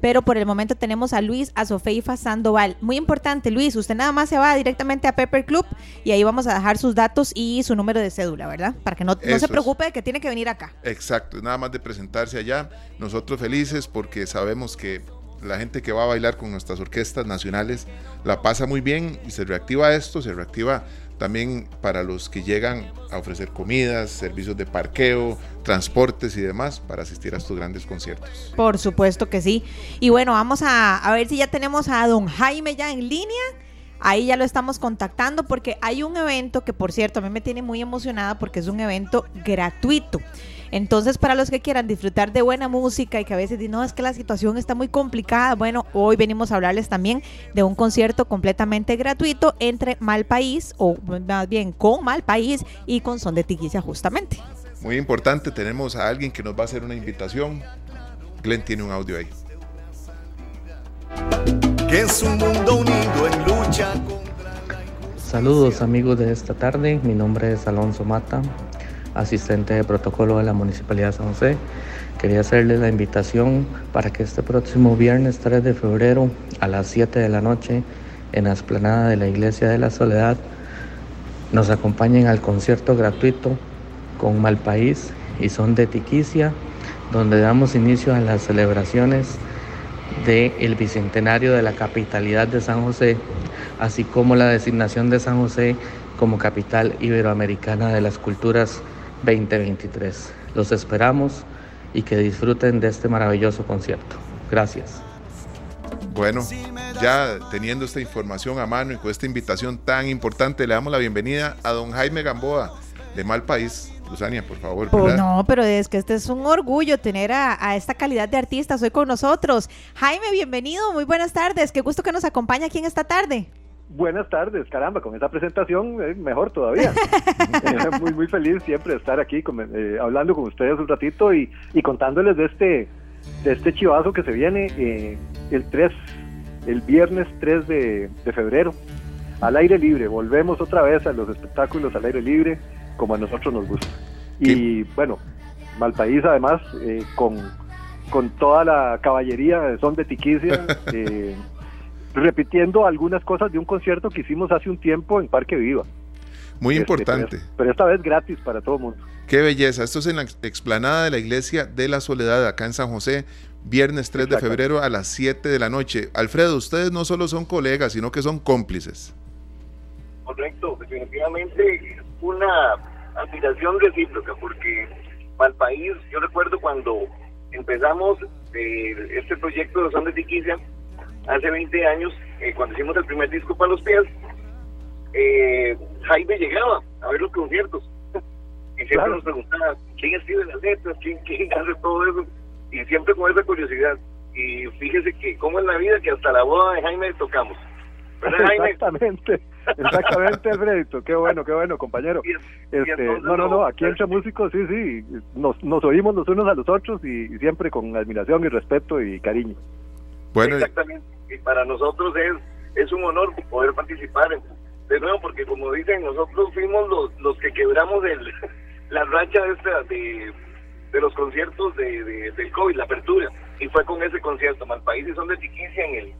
pero por el momento tenemos a Luis Azofeifa Sandoval. Muy importante, Luis, usted nada más se va directamente a Pepper Club y ahí vamos a dejar sus datos y su número de cédula, ¿verdad? Para que no, se preocupe de que tiene que venir acá. Exacto, nada más de presentarse allá. Nosotros felices porque sabemos que la gente que va a bailar con nuestras orquestas nacionales la pasa muy bien y se reactiva esto, se reactiva también para los que llegan a ofrecer comidas, servicios de parqueo, transportes y demás para asistir a estos grandes conciertos. Por supuesto que sí. Y bueno, vamos a, a ver si ya tenemos a don Jaime ya en línea. Ahí ya lo estamos contactando porque hay un evento que, por cierto, a mí me tiene muy emocionada porque es un evento gratuito. Entonces, para los que quieran disfrutar de buena música y que a veces dicen, no, es que la situación está muy complicada, bueno, hoy venimos a hablarles también de un concierto completamente gratuito entre Mal País, o más bien con Mal País y con Son de Tiquicia justamente. Muy importante, tenemos a alguien que nos va a hacer una invitación. Glenn tiene un audio ahí. Que es un mundo unido en lucha Saludos amigos de esta tarde, mi nombre es Alonso Mata, asistente de protocolo de la Municipalidad de San José. Quería hacerle la invitación para que este próximo viernes 3 de febrero a las 7 de la noche en la esplanada de la Iglesia de la Soledad nos acompañen al concierto gratuito con Malpaís y Son de Tiquicia, donde damos inicio a las celebraciones del bicentenario de la capitalidad de San José, así como la designación de San José como capital iberoamericana de las culturas 2023. Los esperamos y que disfruten de este maravilloso concierto. Gracias. Bueno, ya teniendo esta información a mano y con esta invitación tan importante, le damos la bienvenida a don Jaime Gamboa de Mal País. Luzania, por favor. Pues no, pero es que este es un orgullo tener a, esta calidad de artistas hoy con nosotros. Jaime, bienvenido, muy buenas tardes. Qué gusto que nos acompaña aquí en esta tarde. Buenas tardes, caramba, con esta presentación mejor todavía. Eh, muy, muy feliz siempre de estar aquí eh, hablando con ustedes un ratito y, contándoles de este, de este chivazo que se viene eh, el 3, el viernes 3 de, de febrero, al aire libre. Volvemos otra vez a los espectáculos al aire libre como a nosotros nos gusta. Y bueno, Malpaís además, eh, con, con toda la caballería son de Tiquicia, eh, repitiendo algunas cosas de un concierto que hicimos hace un tiempo en Parque Viva. Muy este, importante. Pero, esta vez gratis para todo el mundo. Qué belleza. Esto es en la explanada de la Iglesia de la Soledad, acá en San José, viernes 3 de febrero a las 7 de la noche. Alfredo, ustedes no solo son colegas, sino que son cómplices. Correcto, definitivamente una admiración recíproca, porque para el país, yo recuerdo cuando empezamos eh, este proyecto de Son de Tiquicia, hace 20 años, eh, cuando hicimos el primer disco para los pies, eh, Jaime llegaba a ver los conciertos y siempre nos preguntaba quién escribe las letras, quién, quién hace todo eso, y siempre con esa curiosidad. Y fíjese que, como en la vida, que hasta la boda de Jaime tocamos. Exactamente. Exactamente, Alfredito. Qué bueno, qué bueno, compañero. Este, no, no, no, aquí entre músicos, sí, sí, nos, nos oímos los unos a los otros y, siempre con admiración y respeto y cariño. Bueno, exactamente. Y para nosotros es, es un honor poder participar de nuevo, porque como dicen, nosotros fuimos los, los que quebramos el, la racha de, de, de los conciertos de, del COVID, la apertura, y fue con ese concierto, Malpaís y Son de Tiquicia en el,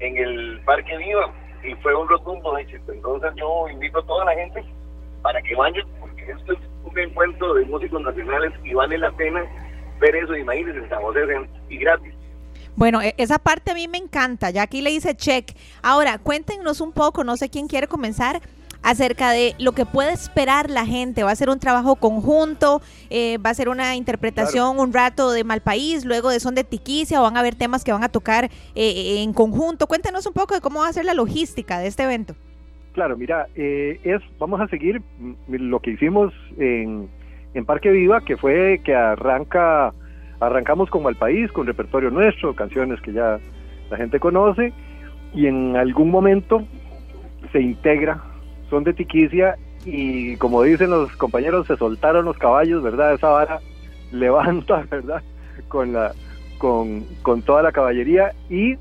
en el Parque Viva y fue un rotundo éxito. Entonces yo invito a toda la gente para que vayan, porque esto es un encuentro de músicos nacionales y vale la pena ver eso, imagínense, José y gratis. Bueno, e-, esa parte a mí me encanta, ya aquí le dice check. Ahora, cuéntenos un poco, no sé quién quiere comenzar, acerca de lo que puede esperar la gente. Va a ser un trabajo conjunto, eh, va a ser una interpretación un rato de Malpaís, luego de Son de Tiquicia, o van a haber temas que van a tocar eh, eh, en conjunto. Cuéntenos un poco de cómo va a ser la logística de este evento. Claro, mira, es vamos a seguir mm, lo que hicimos en, en Parque Viva, que fue que arranca arrancamos con Malpaís, con repertorio nuestro, canciones que ya la gente conoce, y en algún momento se integra son de Tiquicia y como dicen los compañeros, se soltaron los caballos, ¿verdad? Esa vara levanta, ¿verdad? Con, la, con, con toda la caballería y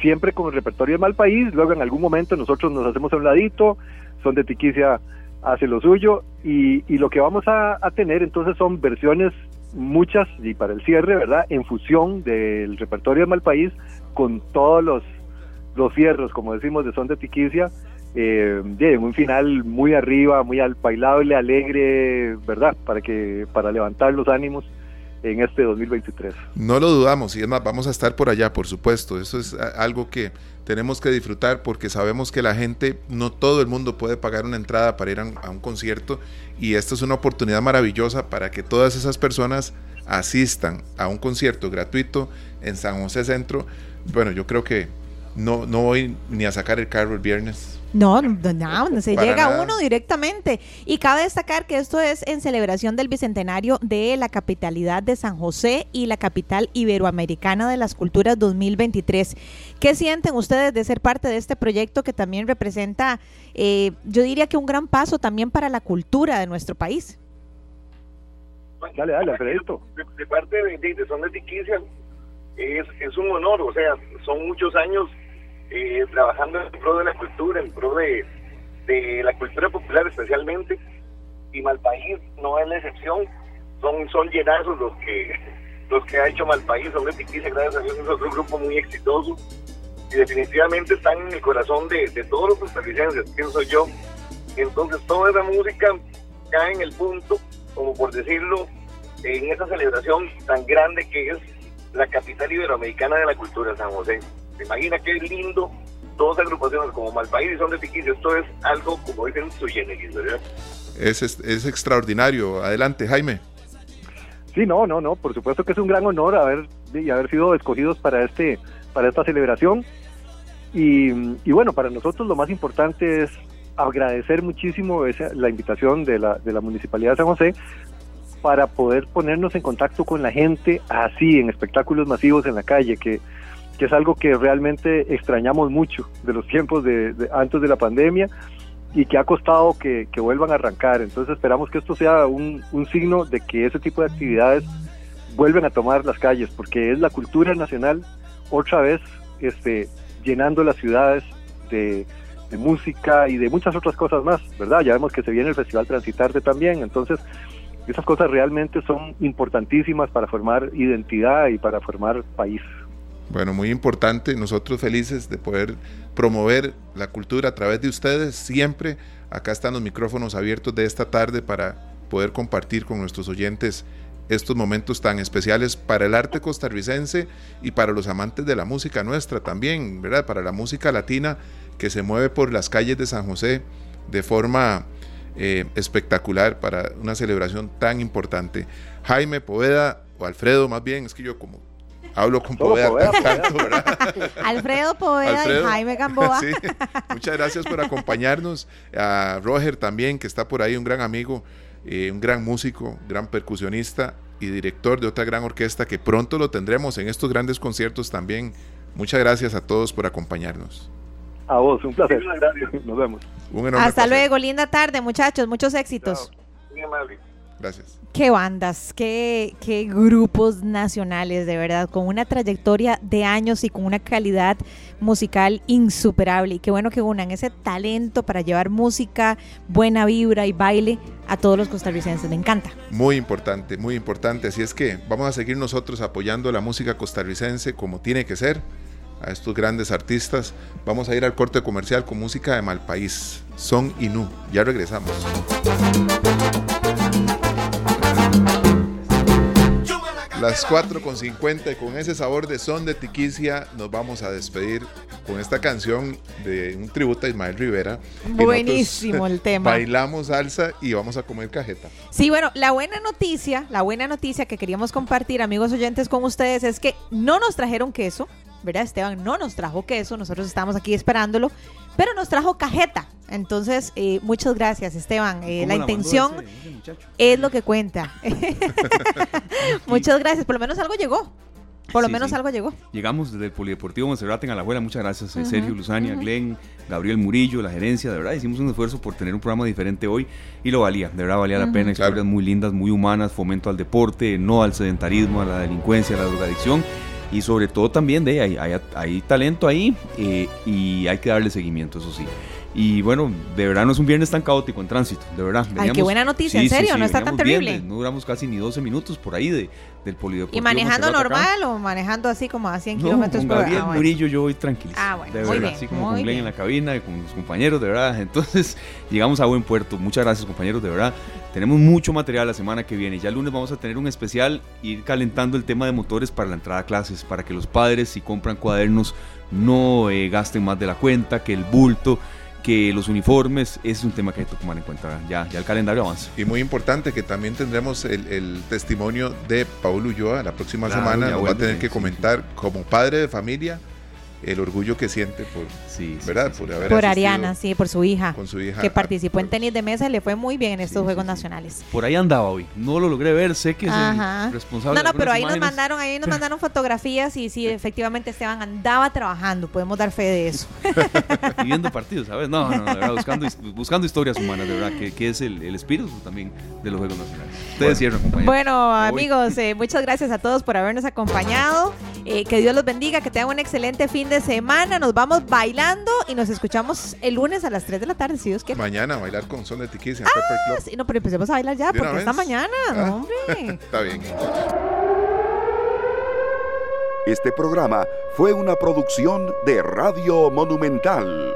siempre con el repertorio de Malpaís, luego en algún momento nosotros nos hacemos a un ladito, son de Tiquicia hace lo suyo y, y lo que vamos a, tener entonces son versiones muchas y para el cierre, ¿verdad? En fusión del repertorio de Malpaís con todos los, los fierros, como decimos, de Son de Tiquicia eh, en un final muy arriba, muy al bailable, alegre, ¿verdad? Para que para levantar los ánimos en este 2023. No lo dudamos y es más, vamos a estar por allá, por supuesto. Eso es algo que tenemos que disfrutar porque sabemos que la gente, no todo el mundo puede pagar una entrada para ir a un concierto y esta es una oportunidad maravillosa para que todas esas personas asistan a un concierto gratuito en San José Centro. Bueno, yo creo que no, no voy ni a sacar el carro el viernes no, no, se llega uno directamente. Y cabe destacar que esto es en celebración del bicentenario de la capitalidad de San José y la capital iberoamericana de las culturas 2023. ¿Qué sienten ustedes de ser parte de este proyecto que también representa, eh, yo diría que un gran paso también para la cultura de nuestro país? Dale, dale, Alfredito. De, parte de, de, Son de Tiquicia, es, es un honor, o sea, son muchos años eh, trabajando en pro de la cultura, en pro de, de la cultura popular especialmente, y Malpaís no es la excepción, son, son llenazos los que los que ha hecho Malpaís, son de gracias a Dios es otro grupo muy exitoso, y definitivamente están en el corazón de, de todos los costarricenses, pienso yo, entonces toda esa música cae en el punto, como por decirlo, en esa celebración tan grande que es la capital iberoamericana de la cultura, San José. ¿Se imagina qué lindo? Dos agrupaciones como Malpaís y Son de Tiquicio. Esto es algo, como dicen, su generis, ¿verdad? Es, es, extraordinario. Adelante, Jaime. Sí, no, no, no. Por supuesto que es un gran honor haber, y haber sido escogidos para, este, para esta celebración. Y, bueno, para nosotros lo más importante es agradecer muchísimo esa, la invitación de la, de la Municipalidad de San José para poder ponernos en contacto con la gente así, en espectáculos masivos en la calle, que, que es algo que realmente extrañamos mucho de los tiempos de, antes de la pandemia y que ha costado que, que, vuelvan a arrancar. Entonces esperamos que esto sea un, un signo de que ese tipo de actividades vuelven a tomar las calles, porque es la cultura nacional otra vez este, llenando las ciudades de, de música y de muchas otras cosas más, ¿verdad? Ya vemos que se viene el Festival Transitarte también, entonces esas cosas realmente son importantísimas para formar identidad y para formar país. Bueno, muy importante, nosotros felices de poder promover la cultura a través de ustedes siempre. Acá están los micrófonos abiertos de esta tarde para poder compartir con nuestros oyentes estos momentos tan especiales para el arte costarricense y para los amantes de la música nuestra también, ¿verdad? Para la música latina que se mueve por las calles de San José de forma eh, espectacular para una celebración tan importante. Jaime Poveda, o Alfredo más bien, es que yo como hablo con Poveda, Alfredo Poveda y Jaime Gamboa. Muchas gracias por acompañarnos. A Roger también, que está por ahí, un gran amigo, eh, un gran músico, gran percusionista y director de otra gran orquesta que pronto lo tendremos en estos grandes conciertos también. Muchas gracias a todos por acompañarnos. A vos, un placer. Nos vemos. Hasta luego, linda tarde, muchachos, muchos éxitos. Gracias. Qué bandas, qué, qué grupos nacionales, de verdad, con una trayectoria de años y con una calidad musical insuperable. Y qué bueno que unan ese talento para llevar música, buena vibra y baile a todos los costarricenses. Me encanta. Muy importante, muy importante. Así es que vamos a seguir nosotros apoyando la música costarricense como tiene que ser a estos grandes artistas. Vamos a ir al corte comercial con música de Malpaís, Son Nu. Ya regresamos. Las 4 con 50 y con ese sabor de son de tiquicia nos vamos a despedir con esta canción de un tributo a Ismael Rivera. Buenísimo el tema. Bailamos salsa y vamos a comer cajeta. Sí, bueno, la buena noticia, la buena noticia que queríamos compartir, amigos oyentes, con ustedes es que no nos trajeron queso, ¿verdad? Esteban no nos trajo queso, nosotros estamos aquí esperándolo, pero nos trajo cajeta. Entonces, eh, muchas gracias, Esteban. Eh, la intención es lo que cuenta. muchas gracias, por lo menos algo llegó. Por lo menos algo llegó. Llegamos desde el Polideportivo Monserrate en Alajuela. Muchas gracias, eh, Sergio Luzania, Glenn, Gabriel Murillo, la gerencia. De verdad, hicimos un esfuerzo por tener un programa diferente hoy y lo valía. De verdad, valía la pena. Historias muy lindas, muy humanas, fomento al deporte, no al sedentarismo, a la delincuencia, a la drogadicción y sobre todo también de hay, hay, hay talento ahí eh, y hay que darle seguimiento, eso sí. Y bueno, de verdad no es un viernes tan caótico en tránsito, de verdad. Ay, qué buena noticia, en serio, no está tan terrible. no duramos casi ni 12 minutos por ahí de, del polideportivo. ¿Y manejando normal o manejando así como a 100 kilómetros por hora? Con Murillo yo voy tranquilo. Ah, bueno, de muy verdad, bien, así como con Glenn en la cabina, con los compañeros, de verdad. Entonces, llegamos a buen puerto. Muchas gracias, compañeros, de verdad. Tenemos mucho material la semana que viene. Ya el lunes vamos a tener un especial, ir calentando el tema de motores para la entrada a clases, para que los padres, si compran cuadernos, no eh, gasten más de la cuenta, que el bulto que los uniformes es un tema que hay que tomar en cuenta. Ya, ya el calendario avanza. Y muy importante que también tendremos el, testimonio de Paulo Ulloa la próxima semana. Nos va a tener que comentar como padre de familia el orgullo que siente por, sí, ¿verdad? por, haber por Ariana, sí, por su hija. Con su hija. Que participó en tenis de mesa y le fue muy bien en estos Juegos Nacionales. Por ahí andaba hoy. No lo logré ver, sé que es el responsable. No, no, pero ahí nos mandaron, ahí nos mandaron fotografías y sí, efectivamente Esteban andaba trabajando, podemos dar fe de eso. y viendo partidos, ¿sabes? No, no, de verdad, buscando, buscando historias humanas, de verdad, que, que es el, el, espíritu también de los Juegos Nacionales. Ustedes bueno. cierran, compañeros. Bueno, amigos, eh, muchas gracias a todos por habernos acompañado. Eh, que Dios los bendiga, que tengan un excelente fin de semana. Nos vamos bailando y nos escuchamos el lunes a las 3 de la tarde, si Dios quiere. Mañana a bailar con Son de Tiquis en ah, Pepper Club. Sí, no, pero empecemos a bailar ya, porque esta mañana, ah, hombre. Está bien. Este programa fue una producción de Radio Monumental.